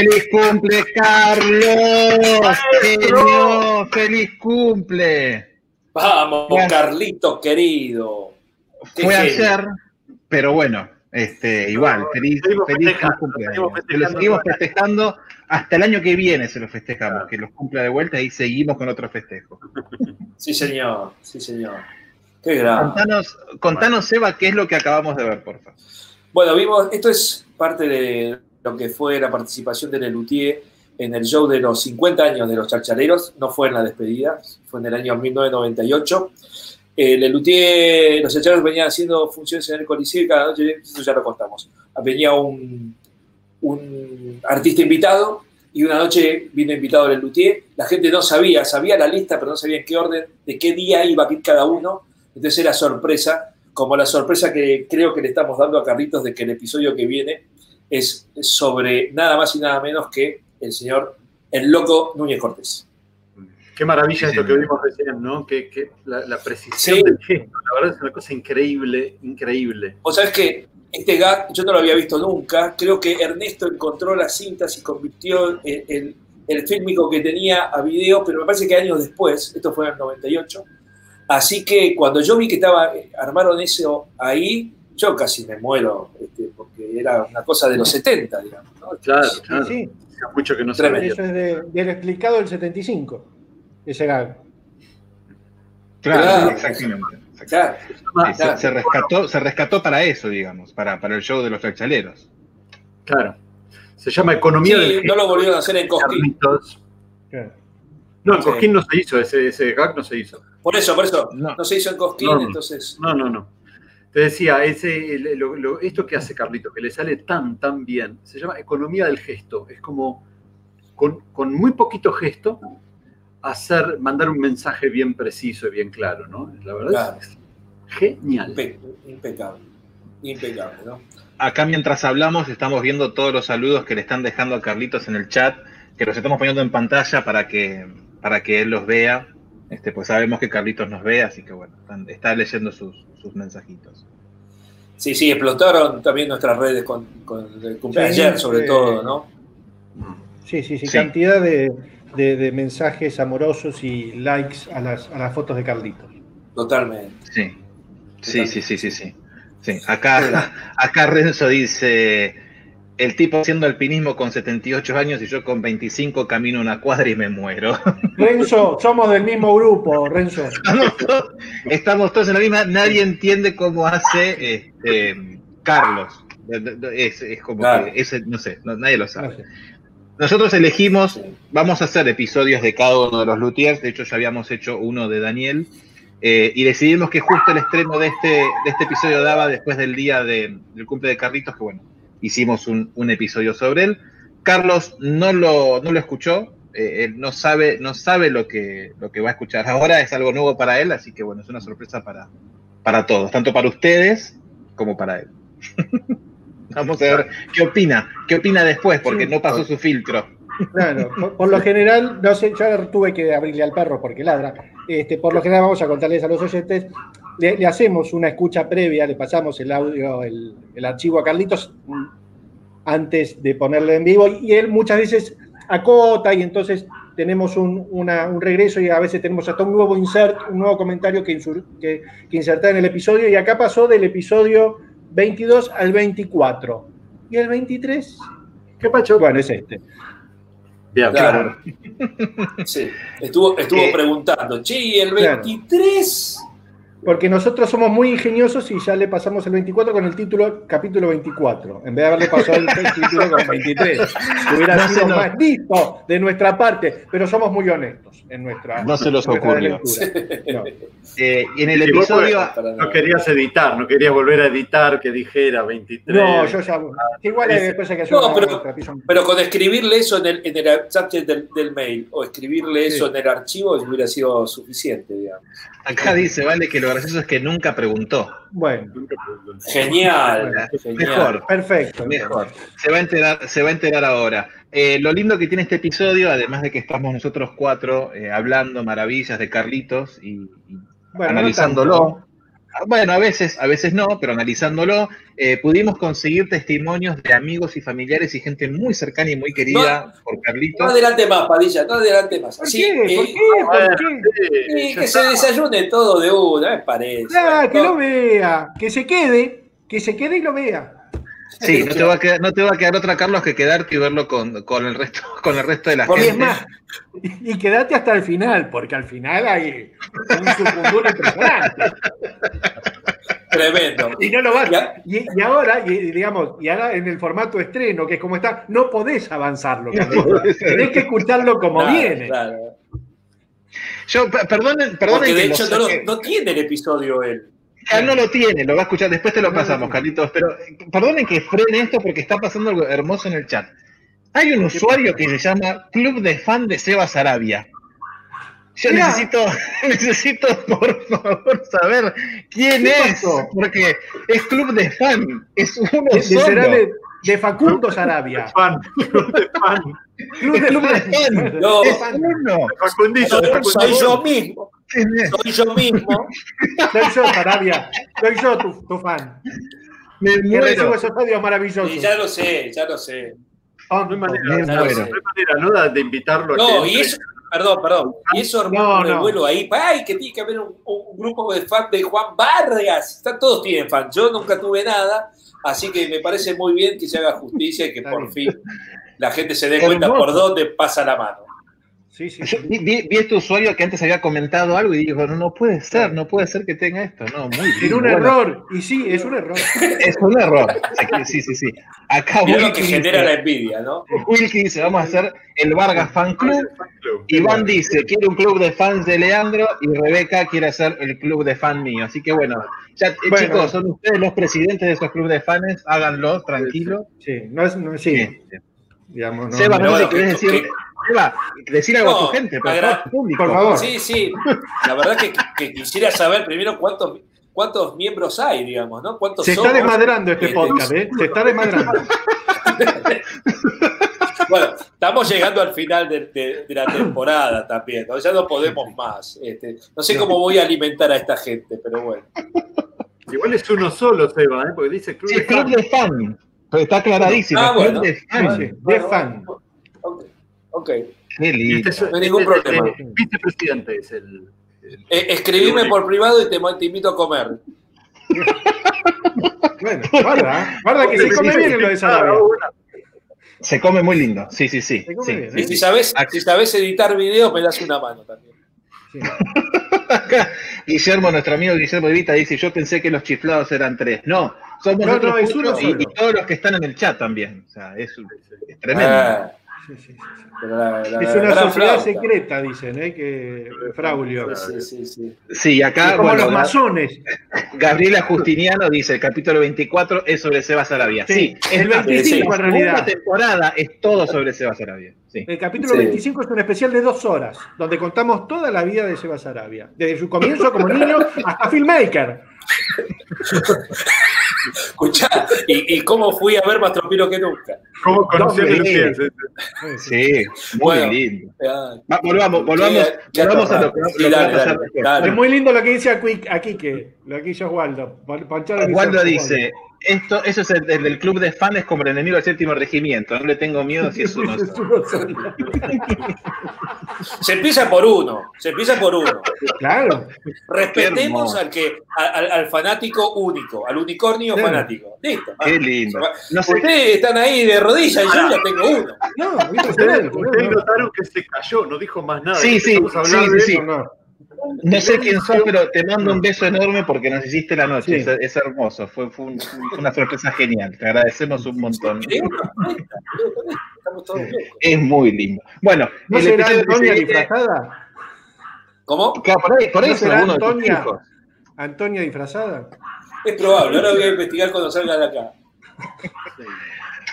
¡Feliz cumple, Carlos! ¡Genio! ¡Feliz cumple! Vamos, Bueno. Carlitos querido. Fue genio. ayer, pero bueno, este, igual, feliz, Seguimos feliz festejando, cumpleaños. seguimos Se lo seguimos festejando hasta el año que viene, se lo festejamos, que los cumpla de vuelta y seguimos con otro festejo. Sí, señor. Sí, señor. Qué grande. Contanos, contanos, Seba, qué es lo que acabamos de ver, por favor. Bueno, vimos, esto es parte de lo que fue la participación de Lelutier en el show de los 50 años de los Chachaleros, no fue en la despedida, fue en el año 1998. Eh, Lelutier, los Chachaleros venían haciendo funciones en el Coliseo y cada noche, eso ya lo contamos, venía un, un artista invitado y una noche vino invitado Lelutier, la gente no sabía, sabía la lista, pero no sabía en qué orden, de qué día iba a ir cada uno, entonces era sorpresa, como la sorpresa que creo que le estamos dando a Carlitos de que el episodio que viene es sobre nada más y nada menos que el señor El Loco Núñez Cortés. Qué maravilla Sí, esto que vimos recién, ¿no? Que, que la, la precisión Sí. del gesto, la verdad es una cosa increíble, increíble. Vos sabés que este gag yo no lo había visto nunca. Creo que Ernesto encontró las cintas y convirtió el, el, el fílmico que tenía a video, pero me parece que años después, esto fue en el 98. Así que cuando yo vi que estaba, armaron eso ahí, yo casi me muero, este, porque era una cosa de los 70, digamos. ¿no? Claro, Sí, claro. sí. Mucho que no se Tremendo. Eso es de- del explicado del 75. Ese gag. Claro, Claro. exactamente. Claro, se, se rescató, se rescató para eso, digamos, para, para el show de los flachaleros. Claro. Se llama Economía Sí, del no lo volvieron a hacer en Cosquín. No, en Sí. Cosquín no se hizo, ese, ese gag no se hizo. Por eso, por eso, No. no, se hizo en Cosquín, No, no. entonces. No, no, no. Te decía, ese, el- lo- lo- esto que hace Carlito, que le sale tan, tan bien, se llama economía del gesto. Es como con, con muy poquito gesto hacer, mandar un mensaje bien preciso y bien claro, ¿no? La verdad Claro. es genial. Impe- impecable. Impecable, ¿no? Acá mientras hablamos estamos viendo todos los saludos que le están dejando a Carlitos en el chat, que los estamos poniendo en pantalla para que, para que él los vea. Este, pues sabemos que Carlitos nos ve, así que bueno, están- está leyendo sus, sus mensajitos. Sí, sí, explotaron también nuestras redes con, con el cumpleaños Sí, ayer, sobre eh, todo, ¿no? Sí, sí, sí, Sí. cantidad de, de- de mensajes amorosos y likes a las, a las fotos de Carlitos. Totalmente. Sí, sí, sí, sí, sí, sí. Sí, acá, acá Renzo dice, el tipo haciendo alpinismo con 78 años y yo con 25 camino una cuadra y me muero. Renzo, somos del mismo grupo, Renzo. Estamos todos, estamos todos en la misma, nadie entiende cómo hace este, Carlos. Es, es como Claro. que, ese, no sé, no- nadie lo sabe. No sé. Nosotros elegimos, vamos a hacer episodios de cada uno de los luthiers, de hecho ya habíamos hecho uno de Daniel, eh, y decidimos que justo el estreno de este, de este episodio daba después del día de- del cumple de Carlitos, que bueno, hicimos un, un episodio sobre él. Carlos no lo, no lo escuchó, eh, él no sabe, no sabe lo, que, lo que va a escuchar ahora, es algo nuevo para él, así que bueno, es una sorpresa para, para todos, tanto para ustedes como para él. Vamos a ver qué opina, qué opina después, porque no pasó su filtro. Claro, por, por lo general, no sé, yo ahora tuve que abrirle al perro porque ladra. Este, por lo general, vamos a contarles a los oyentes, le, le hacemos una escucha previa, le pasamos el audio, el, el archivo a Carlitos mm, antes de ponerlo en vivo y él muchas veces acota y entonces tenemos un, una- un regreso y a veces tenemos hasta un nuevo insert, un nuevo comentario que, insur- que, que insertar en el episodio y acá pasó del episodio 22 al 24. ¿Y el 23? ¿Qué pacho? Bueno, es este. Bien, Claro. Sí, estuvo, estuvo Eh, preguntando, che, ¿y el claro. 23? Porque nosotros somos muy ingeniosos y ya le pasamos el 24 con el título capítulo 24, en vez de haberle pasado el título con 23. que Hubiera No sido más listo de nuestra parte, pero somos muy honestos en nuestra, No se los ocurrió. No. Eh, y en el Sí, vos episodio. No querías editar, no querías volver a editar que dijera 23. No, yo ya. Igual ese- después hay que hacer No, pero-. Pero con escribirle eso en el, en el subject del, del mail o escribirle eso Sí. en el archivo hubiera sido suficiente, digamos. acá dice, vale, que lo gracioso es que nunca preguntó. Bueno, Genial, genial. Mejor, perfecto. mejor. Se va a enterar, se va a enterar ahora. Eh, lo lindo que tiene este episodio, además de que estamos nosotros cuatro eh, hablando maravillas de Carlitos y, y Bueno, no analizándolo. Bueno, a veces, a veces no, pero analizándolo, eh, pudimos conseguir testimonios de amigos y familiares y gente muy cercana y muy querida por No Carlitos. adelante más, Padilla, no adelante más. ¿Por Así, qué? ¿Por eh, qué? ¿Por qué? y que se desayune todo de una, me parece. Ah, que No, lo vea, que se quede, que se quede y lo vea. Sí, no te, va a quedar, no te va a quedar otra, Carlos, que quedarte y verlo con, con el resto, con el resto de la Y gente. es más, y, quédate hasta el final, porque al final hay un sucunduro impresionante. Tremendo. Y no lo vas. Ya. Y, y ahora, y, digamos, y ahora en el formato estreno, que es como está, no podés avanzarlo. No podés Tenés que escucharlo como Claro, viene. claro. Yo, pe- perdonen, perdonen Porque de hecho no, no tiene el episodio él. Ah, no lo tiene, lo va a escuchar, después te lo pasamos, Carlitos, pero eh, perdonen que frene esto porque está pasando algo hermoso en el chat. Hay un usuario que se llama Club de Fan de Sebas Arabia. Yo Mirá. necesito, necesito por favor saber quién ¿Qué es, pasó? porque es Club de Fan, es uno De- de- solo. será de, de Facundo Sarabia. Fan, de fan. Club. No. Es uno. Soy, yo mismo. Soy yo mismo. Soy yo, Sarabia. Soy yo tu, tu fan. Me muero. esos audios maravillosos. Y ya lo sé, ya lo sé. No hay manera, no, no hay manera, ¿no? de- invitarlo a No, que y eso, perdón, perdón. Y eso armó No, un no. revuelo ahí. Ay, que tiene que haber un, un grupo de fans de Juan Vargas. Están, todos tienen fans. Yo nunca tuve nada. Así que me parece muy bien que se haga justicia y que Está por fin la gente se dé cuenta por dónde pasa la mano. Sí, sí, Yo sí. vi, vi- vi este usuario que antes había comentado algo y dijo, no, no puede ser, no puede ser que tenga esto. No, muy Era un Bueno, error. Y sí, es un error. Es un error. Sí, sí, sí. Acá Es lo Wilkie que genera la envidia, ¿no? Wilkie dice, vamos a hacer el Vargas Fan Club. Iván dice, quiere un club de fans de Leandro y Rebeca quiere hacer el club de fan mío. Así que bueno, ya, eh, Bueno. chicos, son ustedes los presidentes de esos clubes de fans, háganlo, tranquilo. Sí, no es, no, sí. Digamos, no, Seba, no- no sé bueno, si querés que- decir, Seba, decir algo a tu gente, por agra- público. Por favor. Sí, sí. La verdad que, que quisiera saber primero cuántos, cuántos miembros hay, digamos, ¿no? ¿Cuántos Se está desmadrando este Este, podcast, ¿eh? Se está desmadrando. Bueno, estamos llegando al final de, de- de la temporada también, ¿no? Ya no podemos más. Este, no sé cómo voy a alimentar a esta gente, pero bueno. Igual es uno solo, Seba, ¿eh? porque dice club Sí, de club fans. de fan. Pero está claradísimo. Ah, bueno. de fan. De fan. Ok. ok. Qué lindo. este es- No hay ningún este problema. el vicepresidente es el. el- Eh, escribime por privado y te, te invito a comer. Bueno, guarda, guarda que se come bien en lo de Sarabia. Ah. Se come muy lindo. Sí, sí, sí. Se come sí, bien, sí, Y si sabes, si sabes editar videos, me das una mano también. Sí. Acá, Guillermo, nuestro amigo Guillermo Evita, dice: Yo pensé que los chiflados eran tres. No, somos No, nosotros no, es cuatro uno y, todos los que están en el chat también. O sea, es, es tremendo. Ah, Sí, sí, sí, sí. pero la- la- Es la una sociedad flauta. secreta, dicen, ¿eh? Que Fraulio. Sí, sí, sí. Sí, acá, Como bueno, los masones. Gabriela Justiniano dice: el capítulo 24 es sobre Seba Sarabia. Sí, Sí, es el más, 25 la en realidad. segunda temporada es todo sobre Seba Sarabia. Sí. El capítulo Sí. 25 es un especial de dos horas, donde contamos toda la vida de Seba Sarabia. Desde su comienzo como niño hasta filmmaker. Escuchá, ¿y, y cómo fui a ver más tropiro que nunca? ¿Cómo. Sí, muy Bueno. lindo. Va, volvamos, volvamos, volvamos a lo, lo Sí, que va a dale, pasar dale, después. dale. Es muy lindo lo que dice aquí, aquí que lo que dice Oswaldo. Dice, esto, eso es el, el del club de fans como el enemigo del séptimo regimiento. No le tengo miedo si es uno. Se empieza por uno, se empieza por uno. Claro. Respetemos al que al, al fanático único, al unicornio Sí. fanático. Listo. Qué lindo. No sé, Ustedes están ahí de rodillas y yo ya tengo uno. No, ¿viste? Ustedes, ustedes no. notaron que se cayó, no dijo más nada. Sí, sí, sí, de sí, eso. No, no. sé quién sos, pero te mando un beso enorme porque nos hiciste la noche. Sí. Es, es hermoso. Fue, fue un- fue una sorpresa genial. Te agradecemos un montón. Estamos todos locos. Es muy lindo. Bueno, ¿No el será Antonia disfrazada? ¿Cómo? Claro, por ahí, por ahí ¿No será Antonia? ¿Antonia disfrazada? Es probable, ahora voy a investigar cuando salga de acá.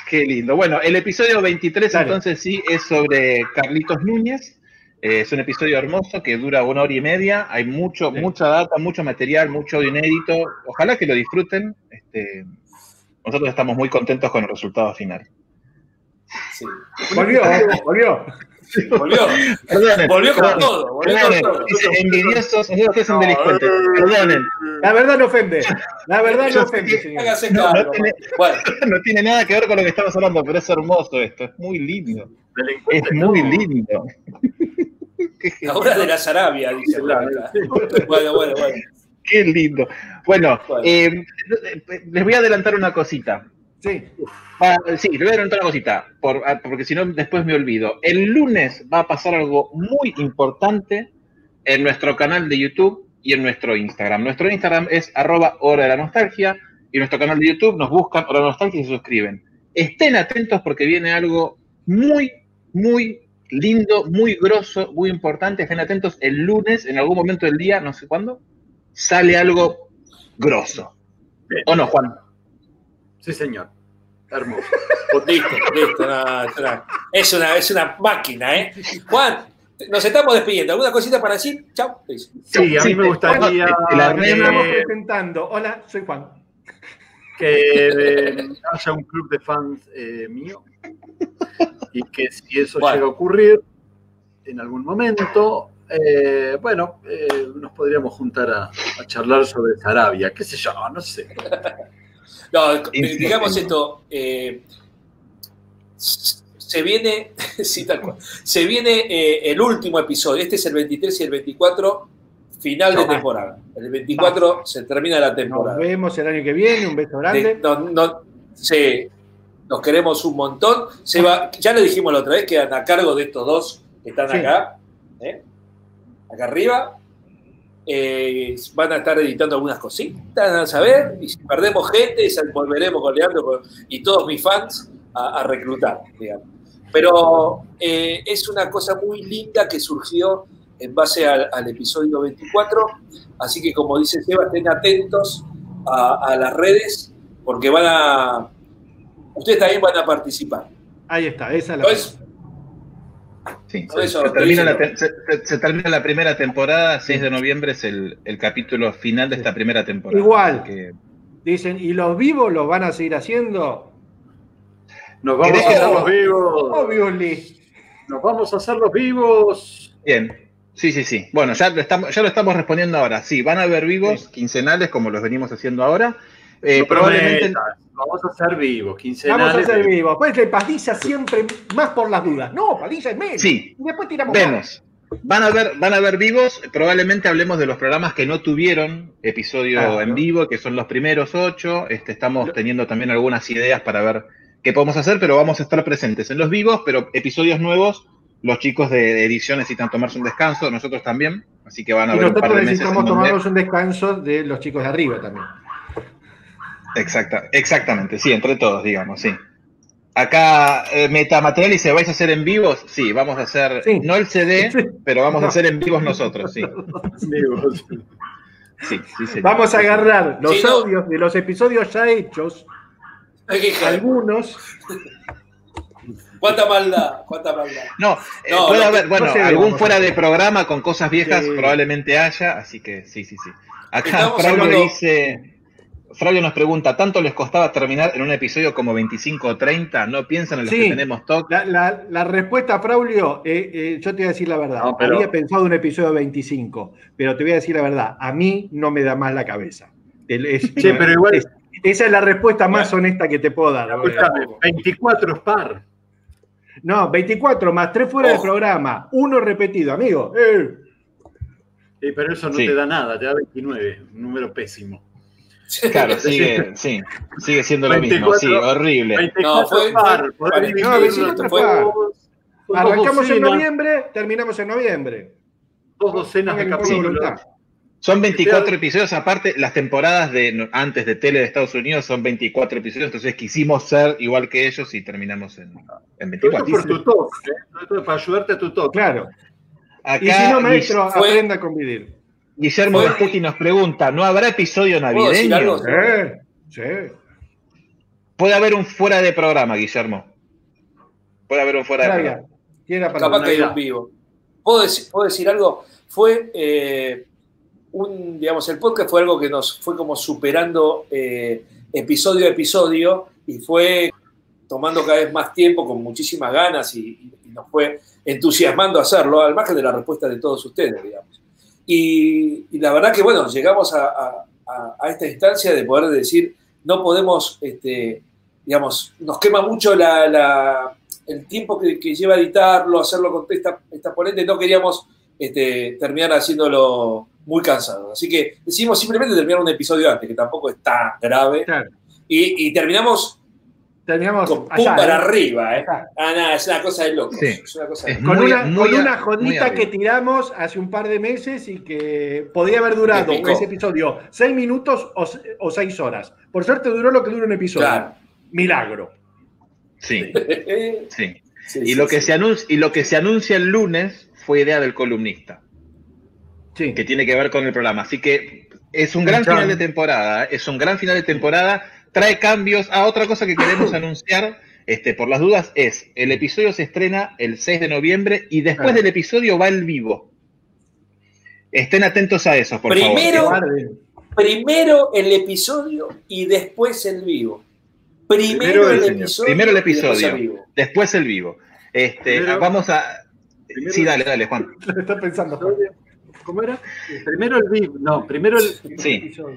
Qué lindo. Bueno, el episodio 23 Dale. entonces sí es sobre Carlitos Núñez. Eh, es un episodio hermoso que dura una hora y media. Hay mucho, Sí. mucha data, mucho material, mucho inédito. Ojalá que lo disfruten. Este, nosotros estamos muy contentos con el resultado final. Sí. Volvió, volvió. Volvió. Perdonen, Volvió con perdonen, todo, volvió con todo. Envidiosos, que son delincuentes. Perdonen, La verdad no ofende. La verdad no ofende, señor. Hágase No, no tiene- Bueno, no tiene nada que ver con lo que estamos hablando, pero es hermoso esto. Es muy lindo. Es muy lindo. Qué la hora de la Sarabia, dice. Bueno, bueno, bueno. Qué lindo. Bueno, Bueno. eh, les voy a adelantar una cosita. Sí. Sí, les voy a adelantar una cosita, por- ah, porque si no después me olvido. El lunes va a pasar algo muy importante en nuestro canal de YouTube y en nuestro Instagram. Nuestro Instagram es arroba hora de la nostalgia y nuestro canal de YouTube nos buscan hora de la nostalgia y se suscriben. Estén atentos porque viene algo muy, muy lindo, muy grosso, muy importante. Estén atentos el lunes, en algún momento del día, no sé cuándo, sale algo grosso. ¿O no, Juan? Sí, señor. Hermoso. Listo, listo. no, es, una, es, una, es una máquina, ¿eh? Juan, nos estamos despidiendo. ¿Alguna cosita para decir? Chao. Sí, a mí Sí, me gustaría te- te la Le re- estamos que, presentando. Hola, soy Juan. que, eh, haya un club de fans eh, mío y que si eso Bueno. llega a ocurrir en algún momento, eh, bueno, eh, nos podríamos juntar a, a charlar sobre Sarabia, qué sé yo, no sé. No, digamos esto. eh, se viene, sí, tal cual. Se viene eh, el último episodio. Este es el 23 y el 24, final de temporada. El 24 se termina la Nos temporada. vemos el año que viene. Un beso De- grande. no, no- sí, nos queremos un montón. Se va, ya lo dijimos la otra vez, quedan a cargo de estos dos que están Sí. acá, ¿eh? acá arriba. Eh, van a estar editando algunas cositas, a saber, y si perdemos gente, volveremos con Leandro y todos mis fans a, a reclutar, digamos. Pero eh, es una cosa muy linda que surgió en base al, al episodio 24, así que como dice Seba, estén atentos a, a las redes, porque van a, ustedes también van a participar. Ahí está, esa es la. Sí, se, te termina la, te- se- se- se termina la primera temporada, 6 de noviembre es el, el capítulo final de esta primera temporada. Igual. Que- Dicen, ¿y los vivos los van a seguir haciendo? Nos vamos a ¿Querés que- hacer los vivos, Obviously. nos vamos a hacer los vivos. Bien, sí, sí, sí. Bueno, ya lo estamos, ya lo estamos respondiendo ahora. Sí, van a haber vivos quincenales como los venimos haciendo ahora. Eh, No probablemente prometas, vamos a hacer vivos, quincenales. Vamos a hacer vivos. Pues le Padilla siempre más por las dudas. No, Padilla es menos. Sí. Y después tiramos más. vemos. Van a ver, van a ver vivos. Probablemente hablemos de los programas que no tuvieron episodio Claro. en vivo, que son los primeros ocho. Este, estamos teniendo también algunas ideas para ver qué podemos hacer, pero vamos a estar presentes en los vivos, pero episodios nuevos. Los chicos de edición necesitan tomarse un descanso, nosotros también, así que van a Y haber un par nosotros de meses. necesitamos en donde- tomarnos un descanso de los chicos de arriba también. Exacta, exactamente, sí, entre todos, digamos, sí. Acá, eh, Metamaterial dice, ¿vais a hacer en vivos? Sí, vamos a hacer, Sí. no el CD, Sí. pero vamos a hacer en vivos nosotros, sí. Vivos. Sí, sí, señor. Vamos a agarrar los Sí, no. audios de los episodios ya hechos, algunos. ¿Cuánta maldad? ¿Cuánta maldad? No, eh, No, puede haber, no bueno, algún fuera de programa con cosas viejas Sí. probablemente haya, así que sí, sí, sí. Acá hablando- dice, Fraulio nos pregunta, ¿tanto les costaba terminar en un episodio como 25 o 30? ¿No piensan en los Sí. que tenemos TOC? La, la- la respuesta, Fraulio, eh, eh, yo te voy a decir la verdad. No, pero- Había pensado un episodio 25, pero te voy a decir la verdad. A mí no me da más la cabeza. El- es- Sí, pero igual- es- esa es la respuesta más honesta que te puedo dar. Escúchame, 24 es par. No, 24 más 3 fuera del Ojo. programa, uno repetido, amigo. Eh, Eh, pero eso no Sí. te da nada, te da 29, un número pésimo. Claro, sigue, sí, sigue siendo lo mismo, 24, sí, horrible. 24 No, fue- par. fue- no, 24 fue- arrancamos en noviembre, terminamos en noviembre. Dos docenas de capítulos. Son 24 episodios, aparte las temporadas de antes de tele de Estados Unidos son 24 episodios, entonces quisimos ser igual que ellos y terminamos en, en Esto 24. por tu toque, ¿eh? Esto es para ayudarte a tu toque. Claro. Acá Y si no, maestro, fue- aprenda a convivir. Guillermo Vespucci nos pregunta, ¿no habrá episodio ¿Puedo decir navideño? algo? Eh, sí. Puede haber un fuera de programa, Guillermo. Puede haber un fuera de programa. ¿quién era para Capaz que hay un vivo. ¿Puedo decir, puedo decir algo? Fue eh, un, digamos, el podcast fue algo que nos fue como superando eh, episodio a episodio y fue tomando cada vez más tiempo con muchísimas ganas y, y nos fue entusiasmando hacerlo, al margen de la respuesta de todos ustedes, digamos. Y, y la verdad que, bueno, llegamos a, a- a- a esta instancia de poder decir, no podemos, este, digamos, nos quema mucho la, la- el tiempo que, que lleva editarlo, hacerlo con esta, esta ponente, no queríamos este, terminar haciéndolo muy cansado. Así que decidimos simplemente terminar un episodio antes, que tampoco es tan grave. Claro. Y, y terminamos Terminamos con pum allá, para ¿eh? arriba. ¿eh? Ah, nada, es una cosa de loco. Sí. Es una cosa de Es. Con, Muy- una, muy con a- una muy jodita que tiramos hace un par de meses y que podría haber durado ese episodio seis minutos o, o seis horas. Por suerte duró lo que dura un episodio. Claro. Milagro. Sí, sí. Sí, Y sí, lo, que sí. se anuncia, y lo que se anuncia el lunes fue idea del columnista, Sí. que tiene que ver con el programa. Así que es un gran final de temporada, ¿eh? es un gran final de temporada. Trae cambios. Ah, otra cosa que queremos anunciar, este, por las dudas, es el episodio se estrena el 6 de noviembre y después Ah. del episodio va el vivo. Estén atentos a eso, por Primero- favor. Guarden. Primero el episodio y después el vivo. Primero, Primero el el- episodio. primero el después episodio. el vivo. Después el vivo. Este, Primero- vamos a. primero- Sí, dale, dale, Juan. Lo está pensando. Juan. ¿Cómo era? Primero el VIP, no, primero el. Sí. Eso,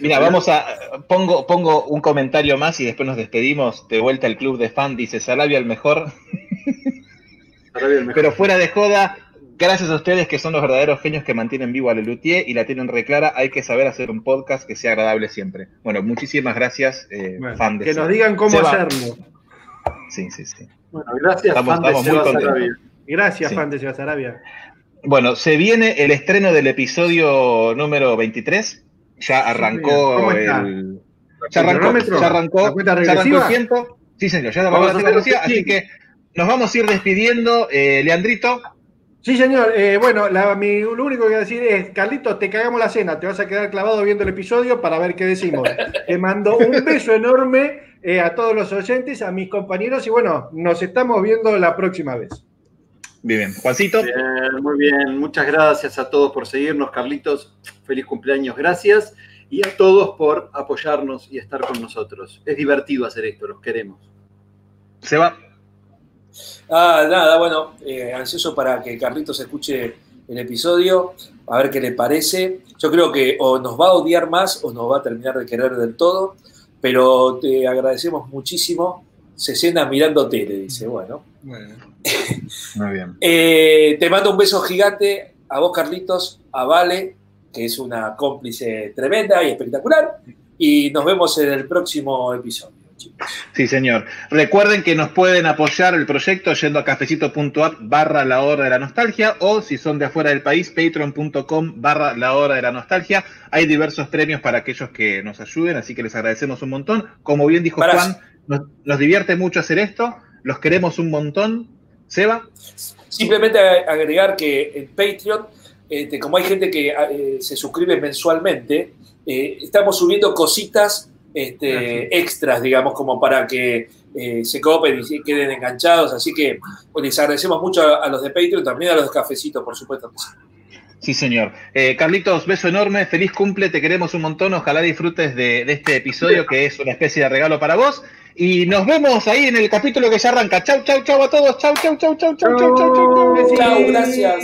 Mira, vamos a. Pongo, pongo un comentario más y después nos despedimos. De vuelta al club de fan, dice Sarabia el mejor. Sarabia el mejor. Pero fuera de joda, gracias a ustedes que son los verdaderos genios que mantienen vivo a Lelutier y la tienen reclara, hay que saber hacer un podcast que sea agradable siempre. Bueno, muchísimas gracias, eh, Bueno, fan de que Seba. nos digan cómo Seba. hacerlo. Sí, sí, sí. Bueno, gracias, Estamos- fan de estamos muy Seba contentos. Gracias, Sí. fan de Ciudad Sarabia. Bueno, se viene el estreno del episodio número 23. Ya arrancó el. Ya ¿El arrancó, ya arrancó, ¿La cuenta ya arrancó el tiempo. Sí, señor, ya arrancó la cuenta regresiva, así que nos vamos a ir despidiendo. Eh, Leandrito, Sí, señor. Eh, bueno, la- mi- lo único que voy a decir es, Carlitos, te cagamos la cena, te vas a quedar clavado viendo el episodio para ver qué decimos. Te mando un beso enorme eh, a todos los oyentes, a mis compañeros y bueno, nos estamos viendo la próxima vez. Bien, bien. Juancito, Bien, muy bien, muchas gracias a todos por seguirnos, Carlitos. Feliz cumpleaños, gracias. Y a todos por apoyarnos y estar con nosotros. Es divertido hacer esto, los queremos. se va. Ah, nada, bueno, eh, ansioso para que Carlitos escuche el episodio, a ver qué le parece. Yo creo que o nos va a odiar más o nos va a terminar de querer del todo, pero te agradecemos muchísimo. Se cena mirando tele, dice, bueno. Muy bien. Eh, te mando un beso gigante a vos, Carlitos, a Vale, que es una cómplice tremenda y espectacular, y nos vemos en el próximo episodio. chicos. Sí, señor. Recuerden que nos pueden apoyar el proyecto yendo a cafecito.app barra la hora de la nostalgia o si son de afuera del país, patreon.com barra la hora de la nostalgia. Hay diversos premios para aquellos que nos ayuden, así que les agradecemos un montón. Como bien dijo Para- Juan, nos, nos divierte mucho hacer esto, los queremos un montón. Seba, Simplemente ag- agregar que en Patreon, este, como hay gente que eh, se suscribe mensualmente, eh, estamos subiendo cositas este, extras, digamos, como para que eh, se copen y se queden enganchados. Así que pues, les agradecemos mucho a, a los de Patreon, también a los de Cafecito, por supuesto. sí. sí señor. Eh, Carlitos, beso enorme, feliz cumple, te queremos un montón, ojalá disfrutes de, de este episodio que es una especie de regalo para vos. Y nos vemos ahí en el capítulo que ya arranca. Chau, chau, chau a todos. Chau, chau, chau, chau, chau, chau, chau, chau. chau. Gracias.